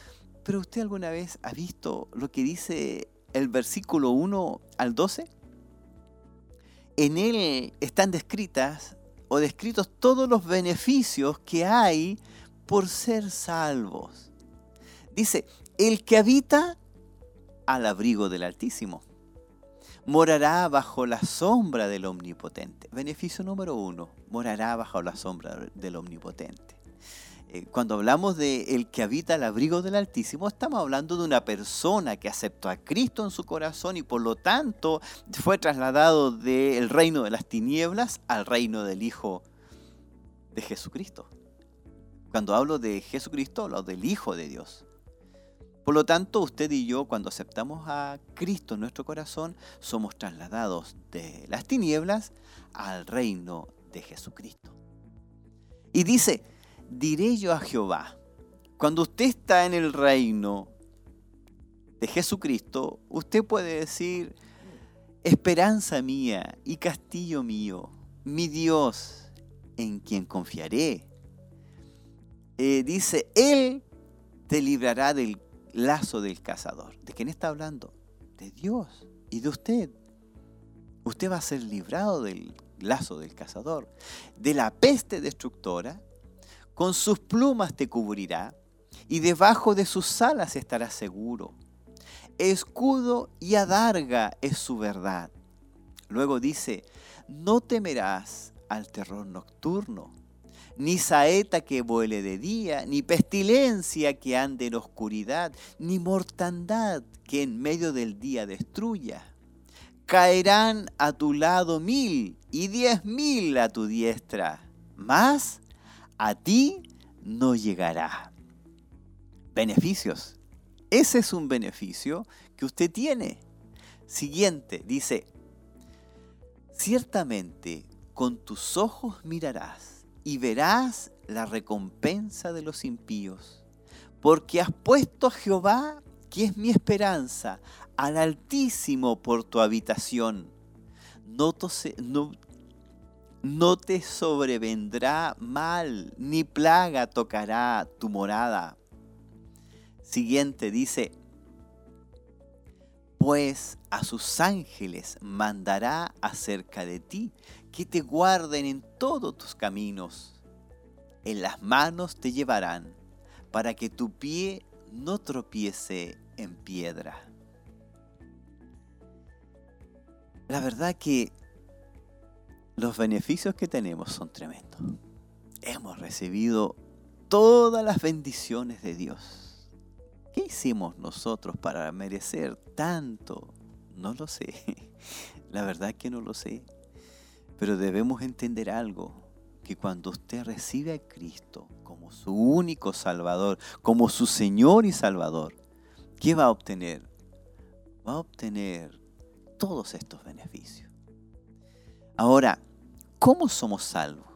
pero ¿usted alguna vez ha visto lo que dice el versículo 1 al 12? en él están descritas o descritos todos los beneficios que hay por ser salvos. Dice, el que habita al abrigo del Altísimo. Morará bajo la sombra del Omnipotente. Beneficio número uno, morará bajo la sombra del Omnipotente. Eh, cuando hablamos de el que habita al abrigo del Altísimo, estamos hablando de una persona que aceptó a Cristo en su corazón y por lo tanto fue trasladado del reino de las tinieblas al reino del Hijo de Jesucristo. Cuando hablo de Jesucristo, hablo del Hijo de Dios. Por lo tanto, usted y yo, cuando aceptamos a Cristo en nuestro corazón, somos trasladados de las tinieblas al reino de Jesucristo. Y dice, diré yo a Jehová, cuando usted está en el reino de Jesucristo, usted puede decir, esperanza mía y castillo mío, mi Dios, en quien confiaré. Eh, dice, Él te librará del lazo del cazador. ¿De quién está hablando? De Dios y de usted. Usted va a ser librado del lazo del cazador, de la peste destructora, con sus plumas te cubrirá y debajo de sus alas estarás seguro. Escudo y adarga es su verdad. Luego dice, no temerás al terror nocturno ni saeta que vuele de día, ni pestilencia que ande en oscuridad, ni mortandad que en medio del día destruya. Caerán a tu lado mil y diez mil a tu diestra, mas a ti no llegará. Beneficios. Ese es un beneficio que usted tiene. Siguiente, dice, ciertamente con tus ojos mirarás y verás la recompensa de los impíos. Porque has puesto a Jehová, que es mi esperanza, al Altísimo por tu habitación. No, te sobrevendrá mal, ni plaga tocará tu morada. Siguiente dice, pues a sus ángeles mandará acerca de ti, que te guarden en todos tus caminos. En las manos te llevarán, para que tu pie no tropiece en piedra. La verdad que los beneficios que tenemos son tremendos. Hemos recibido todas las bendiciones de Dios ¿Qué hicimos nosotros para merecer tanto? No lo sé. La verdad que no lo sé. Pero debemos entender algo, que cuando usted recibe a Cristo como su único Salvador, como su Señor y Salvador, ¿qué va a obtener? Va a obtener todos estos beneficios. Ahora, ¿cómo somos salvos?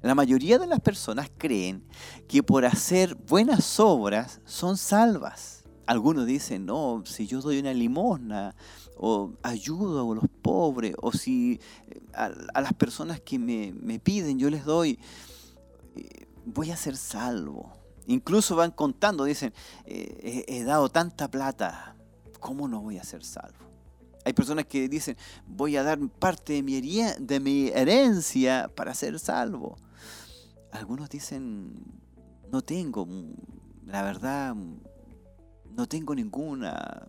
La mayoría de las personas creen que por hacer buenas obras son salvas. Algunos dicen, no, si yo doy una limosna o ayudo a los pobres o si eh, a, las personas que me, piden yo les doy, eh, voy a ser salvo. Incluso van contando, dicen, eh, he dado tanta plata, ¿cómo no voy a ser salvo? Hay personas que dicen, voy a dar parte de mi, de mi herencia para ser salvo. Algunos dicen, no tengo, la verdad, no tengo ninguna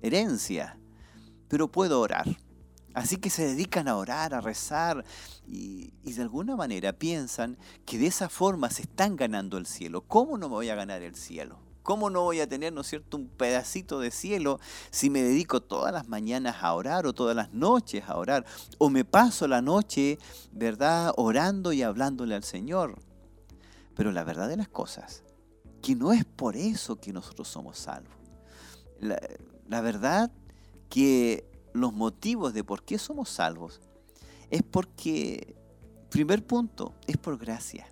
herencia, pero puedo orar. Así que se dedican a orar, a rezar y, de alguna manera piensan que de esa forma se están ganando el cielo. ¿Cómo no me voy a ganar el cielo? ¿Cómo no voy a tener, no cierto, un pedacito de cielo si me dedico todas las mañanas a orar o todas las noches a orar? O me paso la noche, ¿verdad?, orando y hablándole al Señor. Pero la verdad de las cosas, que no es por eso que nosotros somos salvos. La, la verdad que los motivos de por qué somos salvos es porque, primer punto, es por gracia.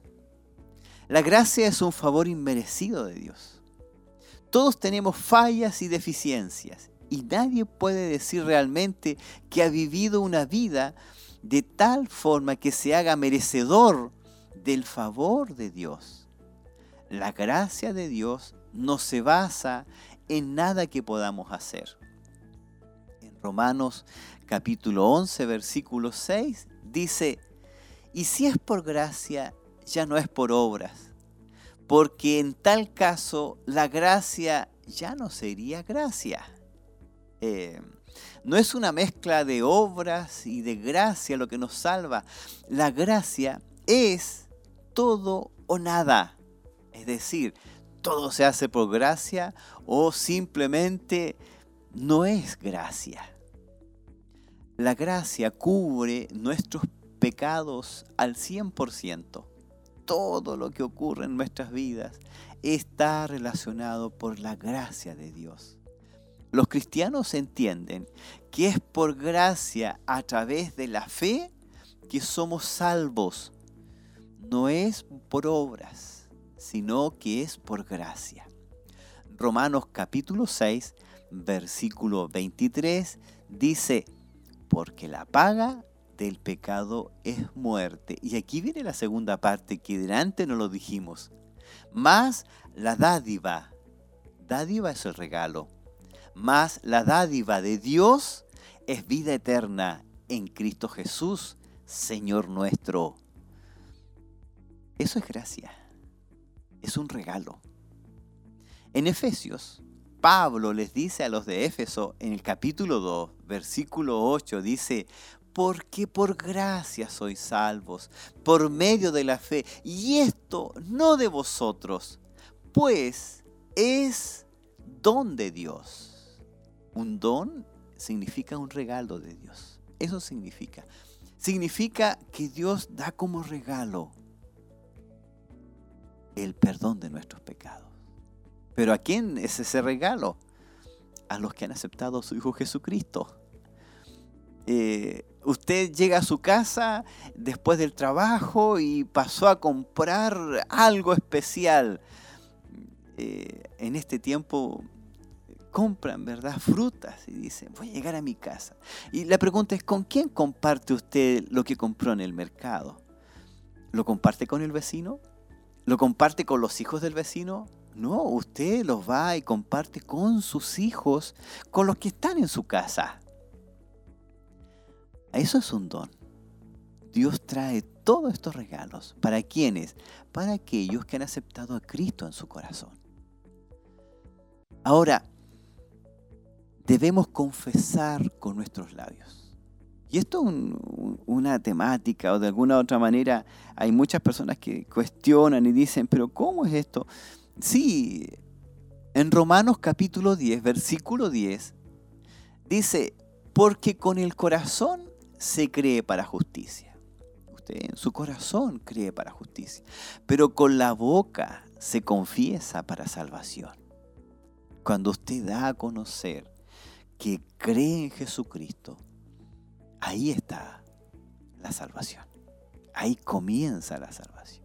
La gracia es un favor inmerecido de Dios. Todos tenemos fallas y deficiencias y nadie puede decir realmente que ha vivido una vida de tal forma que se haga merecedor del favor de Dios. La gracia de Dios no se basa en nada que podamos hacer. En Romanos capítulo 11, versículo 6 dice, y si es por gracia, ya no es por obras porque en tal caso la gracia ya no sería gracia. Eh, no es una mezcla de obras y de gracia lo que nos salva. La gracia es todo o nada. Es decir, todo se hace por gracia o simplemente no es gracia. La gracia cubre nuestros pecados al 100%. Todo lo que ocurre en nuestras vidas está relacionado por la gracia de Dios. Los cristianos entienden que es por gracia a través de la fe que somos salvos. No es por obras, sino que es por gracia. Romanos capítulo 6, versículo 23 dice, porque la paga del pecado es muerte. Y aquí viene la segunda parte que delante no lo dijimos. Más la dádiva. Dádiva es el regalo. Más la dádiva de Dios es vida eterna en Cristo Jesús, Señor nuestro. Eso es gracia. Es un regalo. En Efesios, Pablo les dice a los de Éfeso en el capítulo 2, versículo 8, dice, porque por gracia sois salvos, por medio de la fe, y esto no de vosotros, pues es don de Dios. Un don significa un regalo de Dios. Eso significa. Significa que Dios da como regalo el perdón de nuestros pecados. Pero ¿a quién es ese regalo? A los que han aceptado a su Hijo Jesucristo. Eh, usted llega a su casa después del trabajo y pasó a comprar algo especial. Eh, en este tiempo compran, ¿verdad? Frutas y dicen, voy a llegar a mi casa. Y la pregunta es, ¿con quién comparte usted lo que compró en el mercado? ¿Lo comparte con el vecino? ¿Lo comparte con los hijos del vecino? No, usted los va y comparte con sus hijos, con los que están en su casa. Eso es un don. Dios trae todos estos regalos. ¿Para quiénes? Para aquellos que han aceptado a Cristo en su corazón. Ahora, debemos confesar con nuestros labios. Y esto es una temática o de alguna otra manera hay muchas personas que cuestionan y dicen, pero ¿cómo es esto? Sí, en Romanos capítulo 10, versículo 10, dice, porque con el corazón se cree para justicia. Usted en su corazón cree para justicia, pero con la boca se confiesa para salvación. Cuando usted da a conocer que cree en Jesucristo, ahí está la salvación. Ahí comienza la salvación.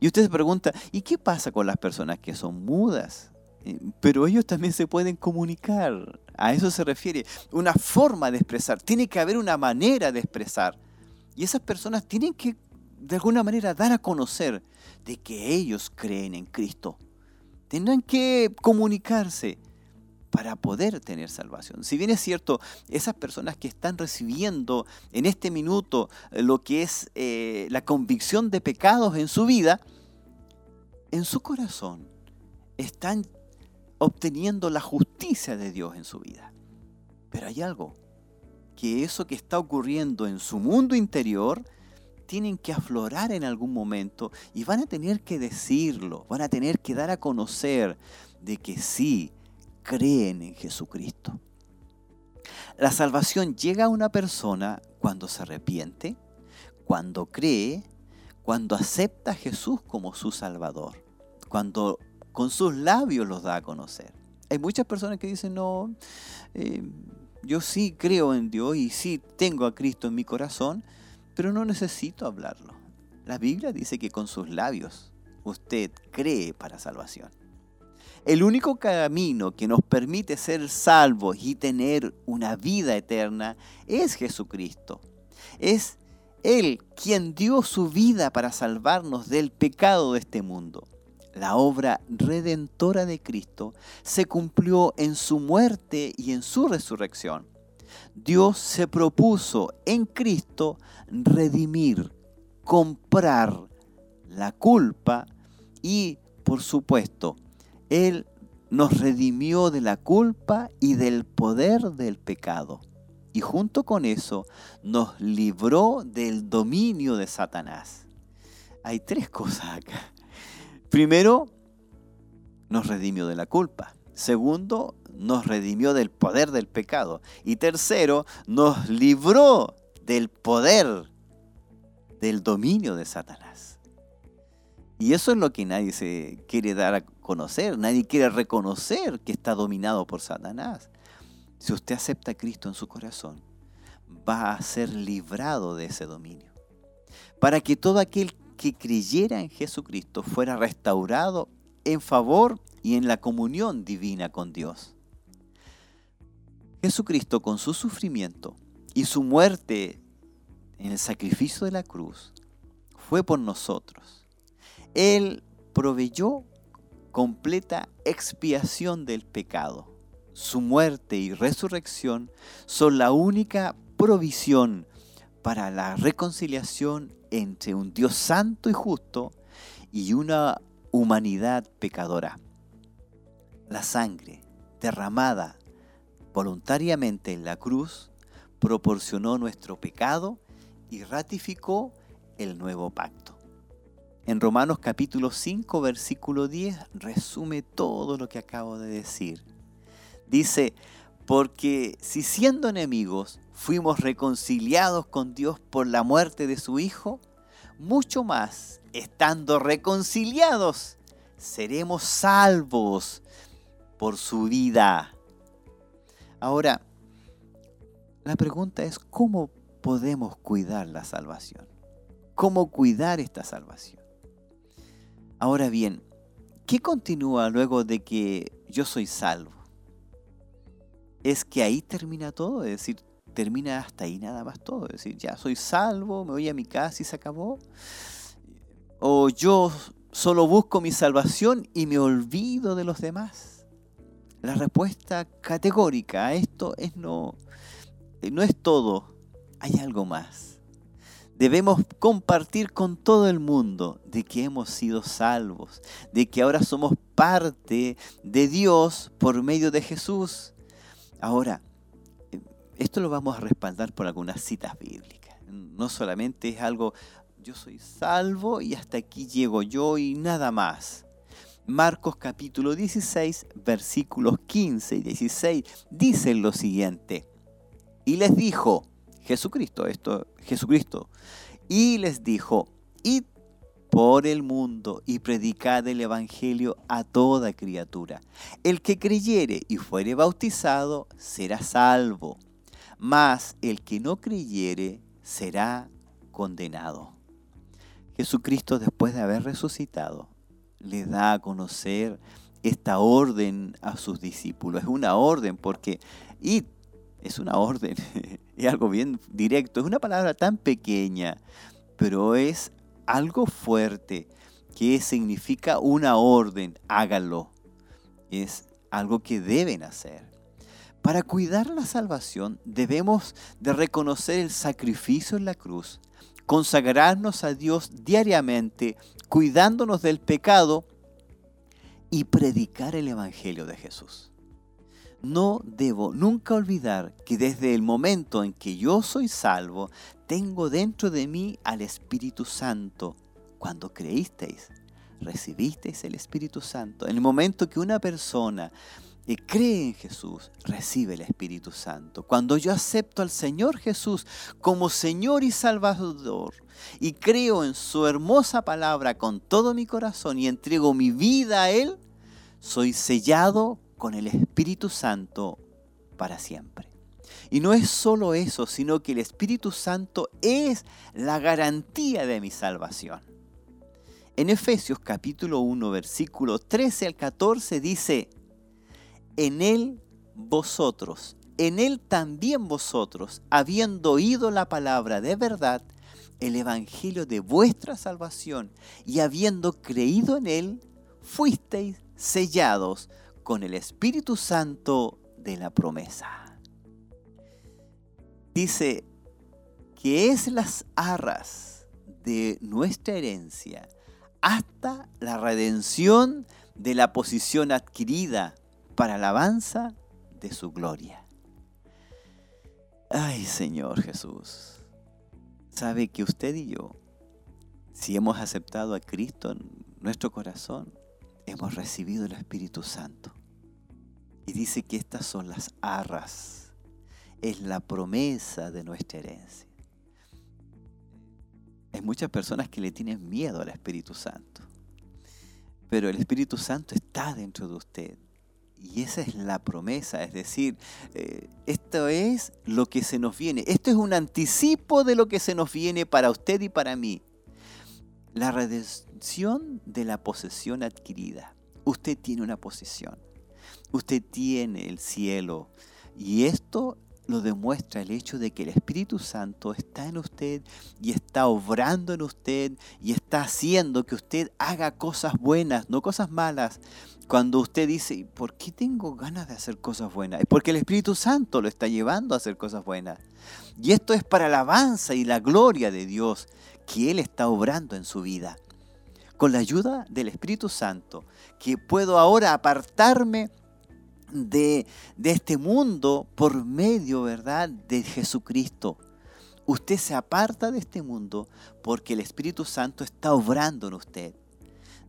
Y usted se pregunta, ¿y qué pasa con las personas que son mudas? Eh, pero ellos también se pueden comunicar. A eso se refiere. Una forma de expresar. Tiene que haber una manera de expresar. Y esas personas tienen que, de alguna manera, dar a conocer de que ellos creen en Cristo. Tendrán que comunicarse para poder tener salvación. Si bien es cierto, esas personas que están recibiendo en este minuto eh, lo que es eh, la convicción de pecados en su vida, en su corazón están obteniendo la justicia de Dios en su vida. Pero hay algo, que eso que está ocurriendo en su mundo interior, tienen que aflorar en algún momento y van a tener que decirlo, van a tener que dar a conocer de que sí, creen en Jesucristo. La salvación llega a una persona cuando se arrepiente, cuando cree, cuando acepta a Jesús como su Salvador, cuando con sus labios los da a conocer. Hay muchas personas que dicen, no, eh, yo sí creo en Dios y sí tengo a Cristo en mi corazón, pero no necesito hablarlo. La Biblia dice que con sus labios usted cree para salvación. El único camino que nos permite ser salvos y tener una vida eterna es Jesucristo. Es Él quien dio su vida para salvarnos del pecado de este mundo la obra redentora de Cristo se cumplió en su muerte y en su resurrección. Dios se propuso en Cristo redimir, comprar la culpa y, por supuesto, Él nos redimió de la culpa y del poder del pecado. Y junto con eso nos libró del dominio de Satanás. Hay tres cosas acá. Primero, nos redimió de la culpa. Segundo, nos redimió del poder del pecado. Y tercero, nos libró del poder del dominio de Satanás. Y eso es lo que nadie se quiere dar a nadie quiere reconocer que está dominado por Satanás. Si usted acepta a Cristo en su corazón, va a ser librado de ese dominio. Para que todo aquel que creyera en Jesucristo fuera restaurado en favor y en la comunión divina con Dios. Jesucristo con su sufrimiento y su muerte en el sacrificio de la cruz fue por nosotros. Él proveyó completa expiación del pecado. Su muerte y resurrección son la única provisión para la reconciliación entre un Dios santo y justo y una humanidad pecadora. La sangre derramada voluntariamente en la cruz proporcionó nuestro pecado y ratificó el nuevo pacto. En Romanos capítulo 5 versículo 10 resume todo lo que acabo de decir. Dice, porque si siendo enemigos fuimos reconciliados con Dios por la muerte de su Hijo, mucho más, estando reconciliados, seremos salvos por su vida. Ahora, la pregunta es, ¿cómo podemos cuidar la salvación? ¿Cómo cuidar esta salvación? Ahora bien, ¿qué continúa luego de que yo soy salvo? ¿Es que ahí termina todo? Es decir, termina hasta ahí nada más todo. Es decir, ya soy salvo, me voy a mi casa y se acabó. O yo solo busco mi salvación y me olvido de los demás. La respuesta categórica a esto es no, no es todo hay algo más. Debemos compartir con todo el mundo de que hemos sido salvos, de que ahora somos parte de Dios por medio de Jesús. Ahora, esto lo vamos a respaldar por algunas citas bíblicas. No solamente es algo, yo soy salvo y hasta aquí llego yo y nada más. Marcos capítulo 16, versículos 15 y 16 dicen lo siguiente. Y les dijo, Jesucristo, esto, Jesucristo. Y les dijo, id por el mundo y predicad el Evangelio a toda criatura. El que creyere y fuere bautizado será salvo, mas el que no creyere será condenado. Jesucristo después de haber resucitado le da a conocer esta orden a sus discípulos. Es una orden porque id es una orden, es algo bien directo, es una palabra tan pequeña, pero es algo fuerte que significa una orden, háganlo. Es algo que deben hacer. Para cuidar la salvación debemos de reconocer el sacrificio en la cruz, consagrarnos a Dios diariamente, cuidándonos del pecado y predicar el Evangelio de Jesús no debo nunca olvidar que desde el momento en que yo soy salvo, tengo dentro de mí al Espíritu Santo. Cuando creísteis, recibisteis el Espíritu Santo. En el momento que una persona eh, cree en Jesús, recibe el Espíritu Santo. Cuando yo acepto al Señor Jesús como Señor y Salvador y creo en su hermosa palabra con todo mi corazón y entrego mi vida a Él, soy sellado con el Espíritu Santo para siempre. Y no es solo eso, sino que el Espíritu Santo es la garantía de mi salvación. En Efesios capítulo 1, versículo 13 al 14 dice, en Él vosotros, en Él también vosotros, habiendo oído la palabra de verdad, el Evangelio de vuestra salvación, y habiendo creído en Él, fuisteis sellados con el Espíritu Santo de la promesa. Dice que es las arras de nuestra herencia hasta la redención de la posición adquirida para alabanza de su gloria. Ay Señor Jesús, sabe que usted y yo, si hemos aceptado a Cristo en nuestro corazón, hemos recibido el Espíritu Santo. Y dice que estas son las arras, es la promesa de nuestra herencia. Hay muchas personas que le tienen miedo al Espíritu Santo, pero el Espíritu Santo está dentro de usted. Y esa es la promesa, es decir, eh, esto es lo que se nos viene. Esto es un anticipo de lo que se nos viene para usted y para mí. La redención de la posesión adquirida. Usted tiene una posesión. Usted tiene el cielo. Y esto lo demuestra el hecho de que el Espíritu Santo está en usted y está obrando en usted y está haciendo que usted haga cosas buenas, no cosas malas. Cuando usted dice, ¿por qué tengo ganas de hacer cosas buenas? Es porque el Espíritu Santo lo está llevando a hacer cosas buenas. Y esto es para la alabanza y la gloria de Dios que Él está obrando en su vida. Con la ayuda del Espíritu Santo, que puedo ahora apartarme de, este mundo por medio, ¿verdad?, de Jesucristo. Usted se aparta de este mundo porque el Espíritu Santo está obrando en usted.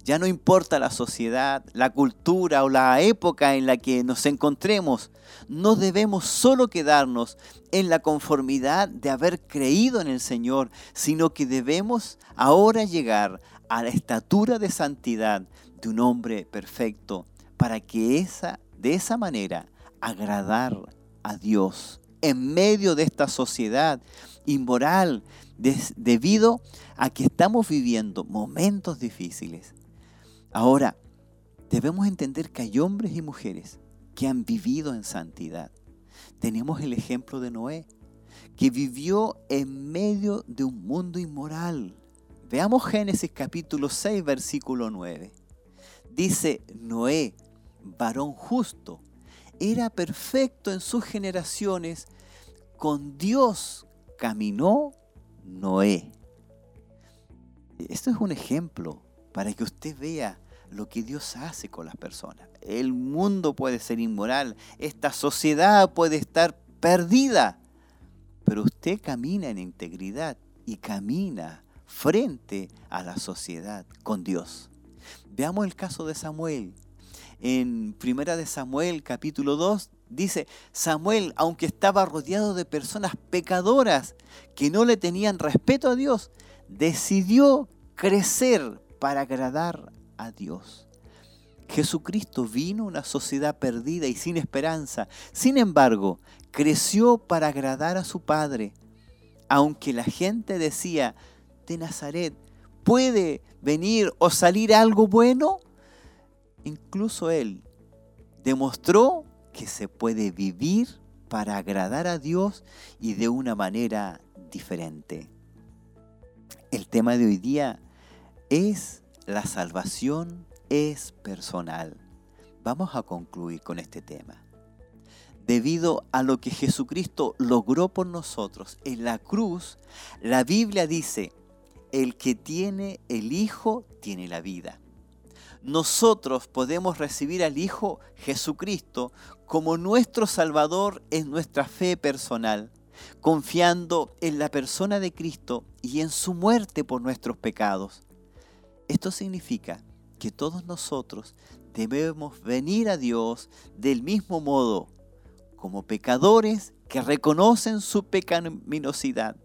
Ya no importa la sociedad, la cultura o la época en la que nos encontremos, no debemos solo quedarnos en la conformidad de haber creído en el Señor, sino que debemos ahora llegar a la estatura de santidad de un hombre perfecto para que esa de esa manera agradar a Dios en medio de esta sociedad inmoral debido a que estamos viviendo momentos difíciles. Ahora, debemos entender que hay hombres y mujeres que han vivido en santidad. Tenemos el ejemplo de Noé, que vivió en medio de un mundo inmoral. Veamos Génesis capítulo 6, versículo 9. Dice Noé, varón justo, era perfecto en sus generaciones, con Dios caminó Noé. Esto es un ejemplo para que usted vea lo que Dios hace con las personas. El mundo puede ser inmoral, esta sociedad puede estar perdida, pero usted camina en integridad y camina frente a la sociedad con Dios. Veamos el caso de Samuel en Primera de Samuel capítulo 2 dice, Samuel, aunque estaba rodeado de personas pecadoras que no le tenían respeto a Dios, decidió crecer para agradar a Dios. Jesucristo vino a una sociedad perdida y sin esperanza. Sin embargo, creció para agradar a su Padre. Aunque la gente decía, de Nazaret, ¿puede venir o salir algo bueno? Incluso Él demostró que se puede vivir para agradar a Dios y de una manera diferente. El tema de hoy día es la salvación es personal. Vamos a concluir con este tema. Debido a lo que Jesucristo logró por nosotros en la cruz, la Biblia dice, el que tiene el Hijo tiene la vida nosotros podemos recibir al Hijo Jesucristo como nuestro Salvador en nuestra fe personal, confiando en la persona de Cristo y en su muerte por nuestros pecados. Esto significa que todos nosotros debemos venir a Dios del mismo modo, como pecadores que reconocen su pecaminosidad,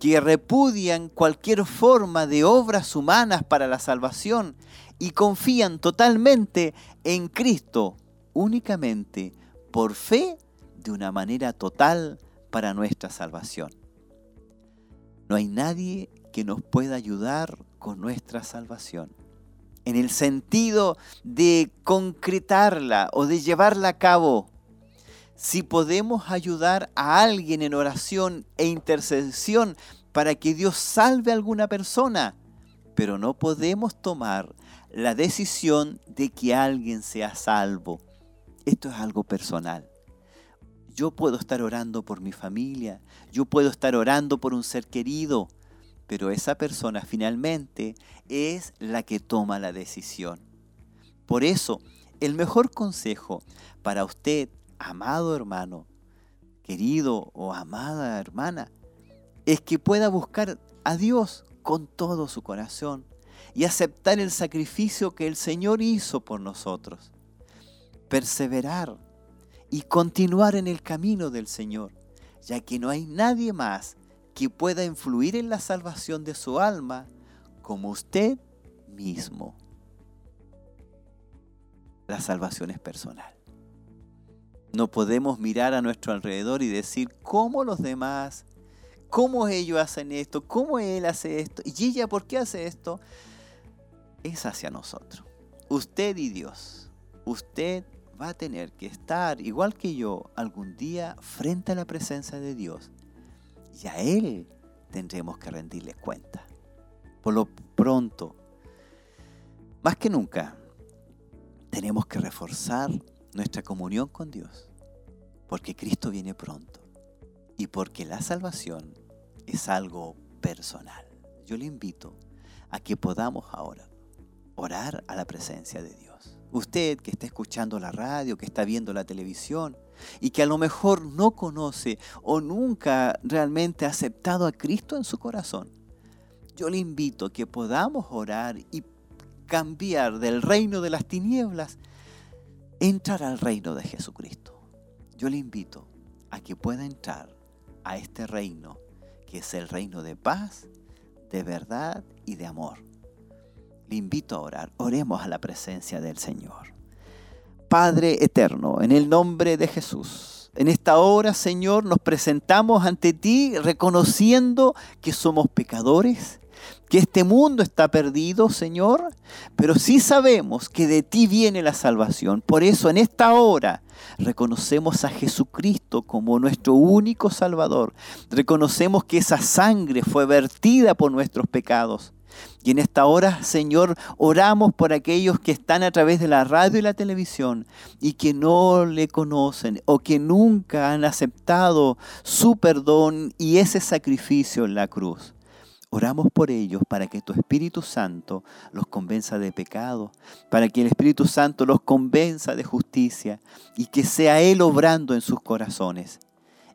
que repudian cualquier forma de obras humanas para la salvación y confían totalmente en Cristo únicamente por fe de una manera total para nuestra salvación. No hay nadie que nos pueda ayudar con nuestra salvación. En el sentido de concretarla o de llevarla a cabo. Si podemos ayudar a alguien en oración e intercesión para que Dios salve a alguna persona, pero no podemos tomar la decisión de que alguien sea salvo. Esto es algo personal. Yo puedo estar orando por mi familia, yo puedo estar orando por un ser querido, pero esa persona finalmente es la que toma la decisión. Por eso el mejor consejo para usted, amado hermano, querido o amada hermana, es que pueda buscar a Dios con todo su corazón y aceptar el sacrificio que el Señor hizo por nosotros. Perseverar y continuar en el camino del Señor, ya que no hay nadie más que pueda influir en la salvación de su alma como usted mismo. La salvación es personal. No podemos mirar a nuestro alrededor y decir cómo los demás, cómo ellos hacen esto, cómo él hace esto, y ella por qué hace esto. Es hacia nosotros. Usted y Dios. Usted va a tener que estar, igual que yo, algún día frente a la presencia de Dios. Y a Él tendremos que rendirle cuenta. Por lo pronto, más que nunca, tenemos que reforzar nuestra comunión con Dios, porque Cristo viene pronto y porque la salvación es algo personal. Yo le invito a que podamos ahora orar a la presencia de Dios. Usted que está escuchando la radio, que está viendo la televisión y que a lo mejor no conoce o nunca realmente ha aceptado a Cristo en su corazón, yo le invito a que podamos orar y cambiar del reino de las tinieblas entrar al reino de Jesucristo. Yo le invito a que pueda entrar a este reino, que es el reino de paz, de verdad y de amor. Invito a orar. Oremos a la presencia del Señor. Padre eterno, en el nombre de Jesús. En esta hora, Señor, nos presentamos ante ti reconociendo que somos pecadores, que este mundo está perdido, Señor, pero sí sabemos que de ti viene la salvación. Por eso en esta hora reconocemos a Jesucristo como nuestro único Salvador. Reconocemos que esa sangre fue vertida por nuestros pecados. Y en esta hora, Señor, oramos por aquellos que están a través de la radio y la televisión y que no le conocen o que nunca han aceptado su perdón y ese sacrificio en la cruz. Oramos por ellos para que tu Espíritu Santo los convenza de pecado, para que el Espíritu Santo los convenza de justicia y que sea Él obrando en sus corazones.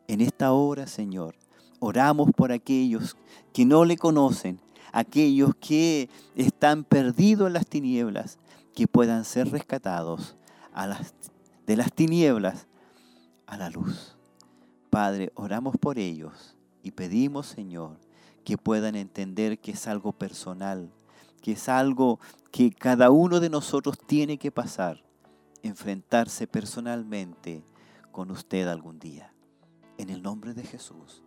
En esta hora, Señor, oramos por aquellos que no le conocen, aquellos que están perdidos en las tinieblas, que puedan ser rescatados a las, de las tinieblas a la luz. Padre, oramos por ellos y pedimos, Señor, que puedan entender que es algo personal, que es algo que cada uno de nosotros tiene que pasar, enfrentarse personalmente con usted algún día. En el nombre de Jesús,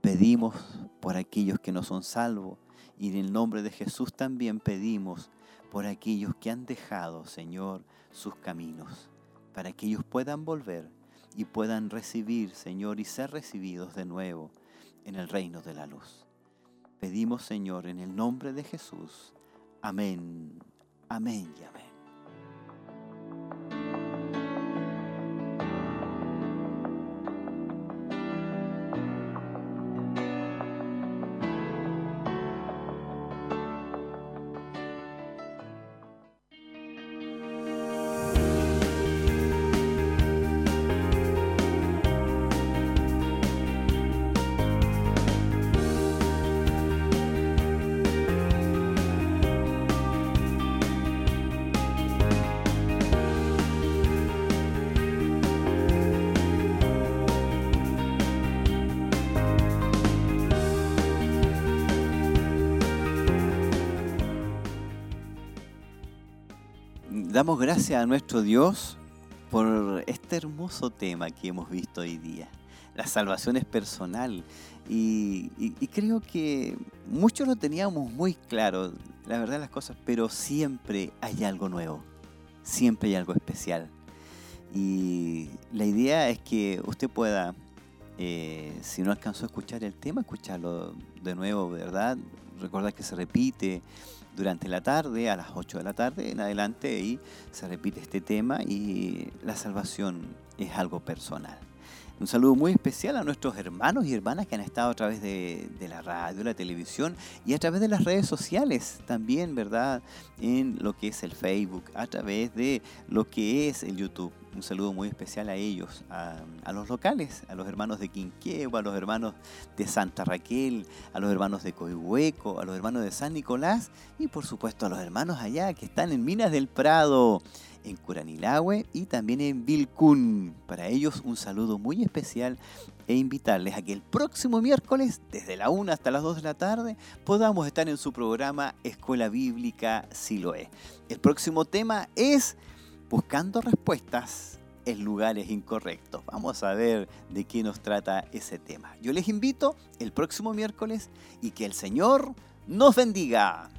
pedimos por aquellos que no son salvos y en el nombre de Jesús también pedimos por aquellos que han dejado, Señor, sus caminos, para que ellos puedan volver y puedan recibir, Señor, y ser recibidos de nuevo en el reino de la luz. Pedimos, Señor, en el nombre de Jesús. Amén. Amén y amén. Damos gracias a nuestro Dios por este hermoso tema que hemos visto hoy día. La salvación es personal y, creo que muchos lo teníamos muy claro, la verdad las cosas, pero siempre hay algo nuevo, siempre hay algo especial. Y la idea es que usted pueda, eh, si no alcanzó a escuchar el tema, escucharlo de nuevo, ¿verdad? Recordar que se repite durante la tarde, a las 8 de la tarde en adelante, y se repite este tema y la salvación es algo personal. Un saludo muy especial a nuestros hermanos y hermanas que han estado a través de, la radio, la televisión y a través de las redes sociales también, ¿verdad? En lo que es el Facebook, a través de lo que es el YouTube. Un saludo muy especial a ellos, a, los locales, a los hermanos de Quinquegua, a los hermanos de Santa Raquel, a los hermanos de Coihueco, a los hermanos de San Nicolás y por supuesto a los hermanos allá que están en Minas del Prado en Curanilahue y también en Vilcún. Para ellos un saludo muy especial e invitarles a que el próximo miércoles, desde la 1 hasta las 2 de la tarde, podamos estar en su programa Escuela Bíblica Siloé. El próximo tema es Buscando respuestas en lugares incorrectos. Vamos a ver de qué nos trata ese tema. Yo les invito el próximo miércoles y que el Señor nos bendiga.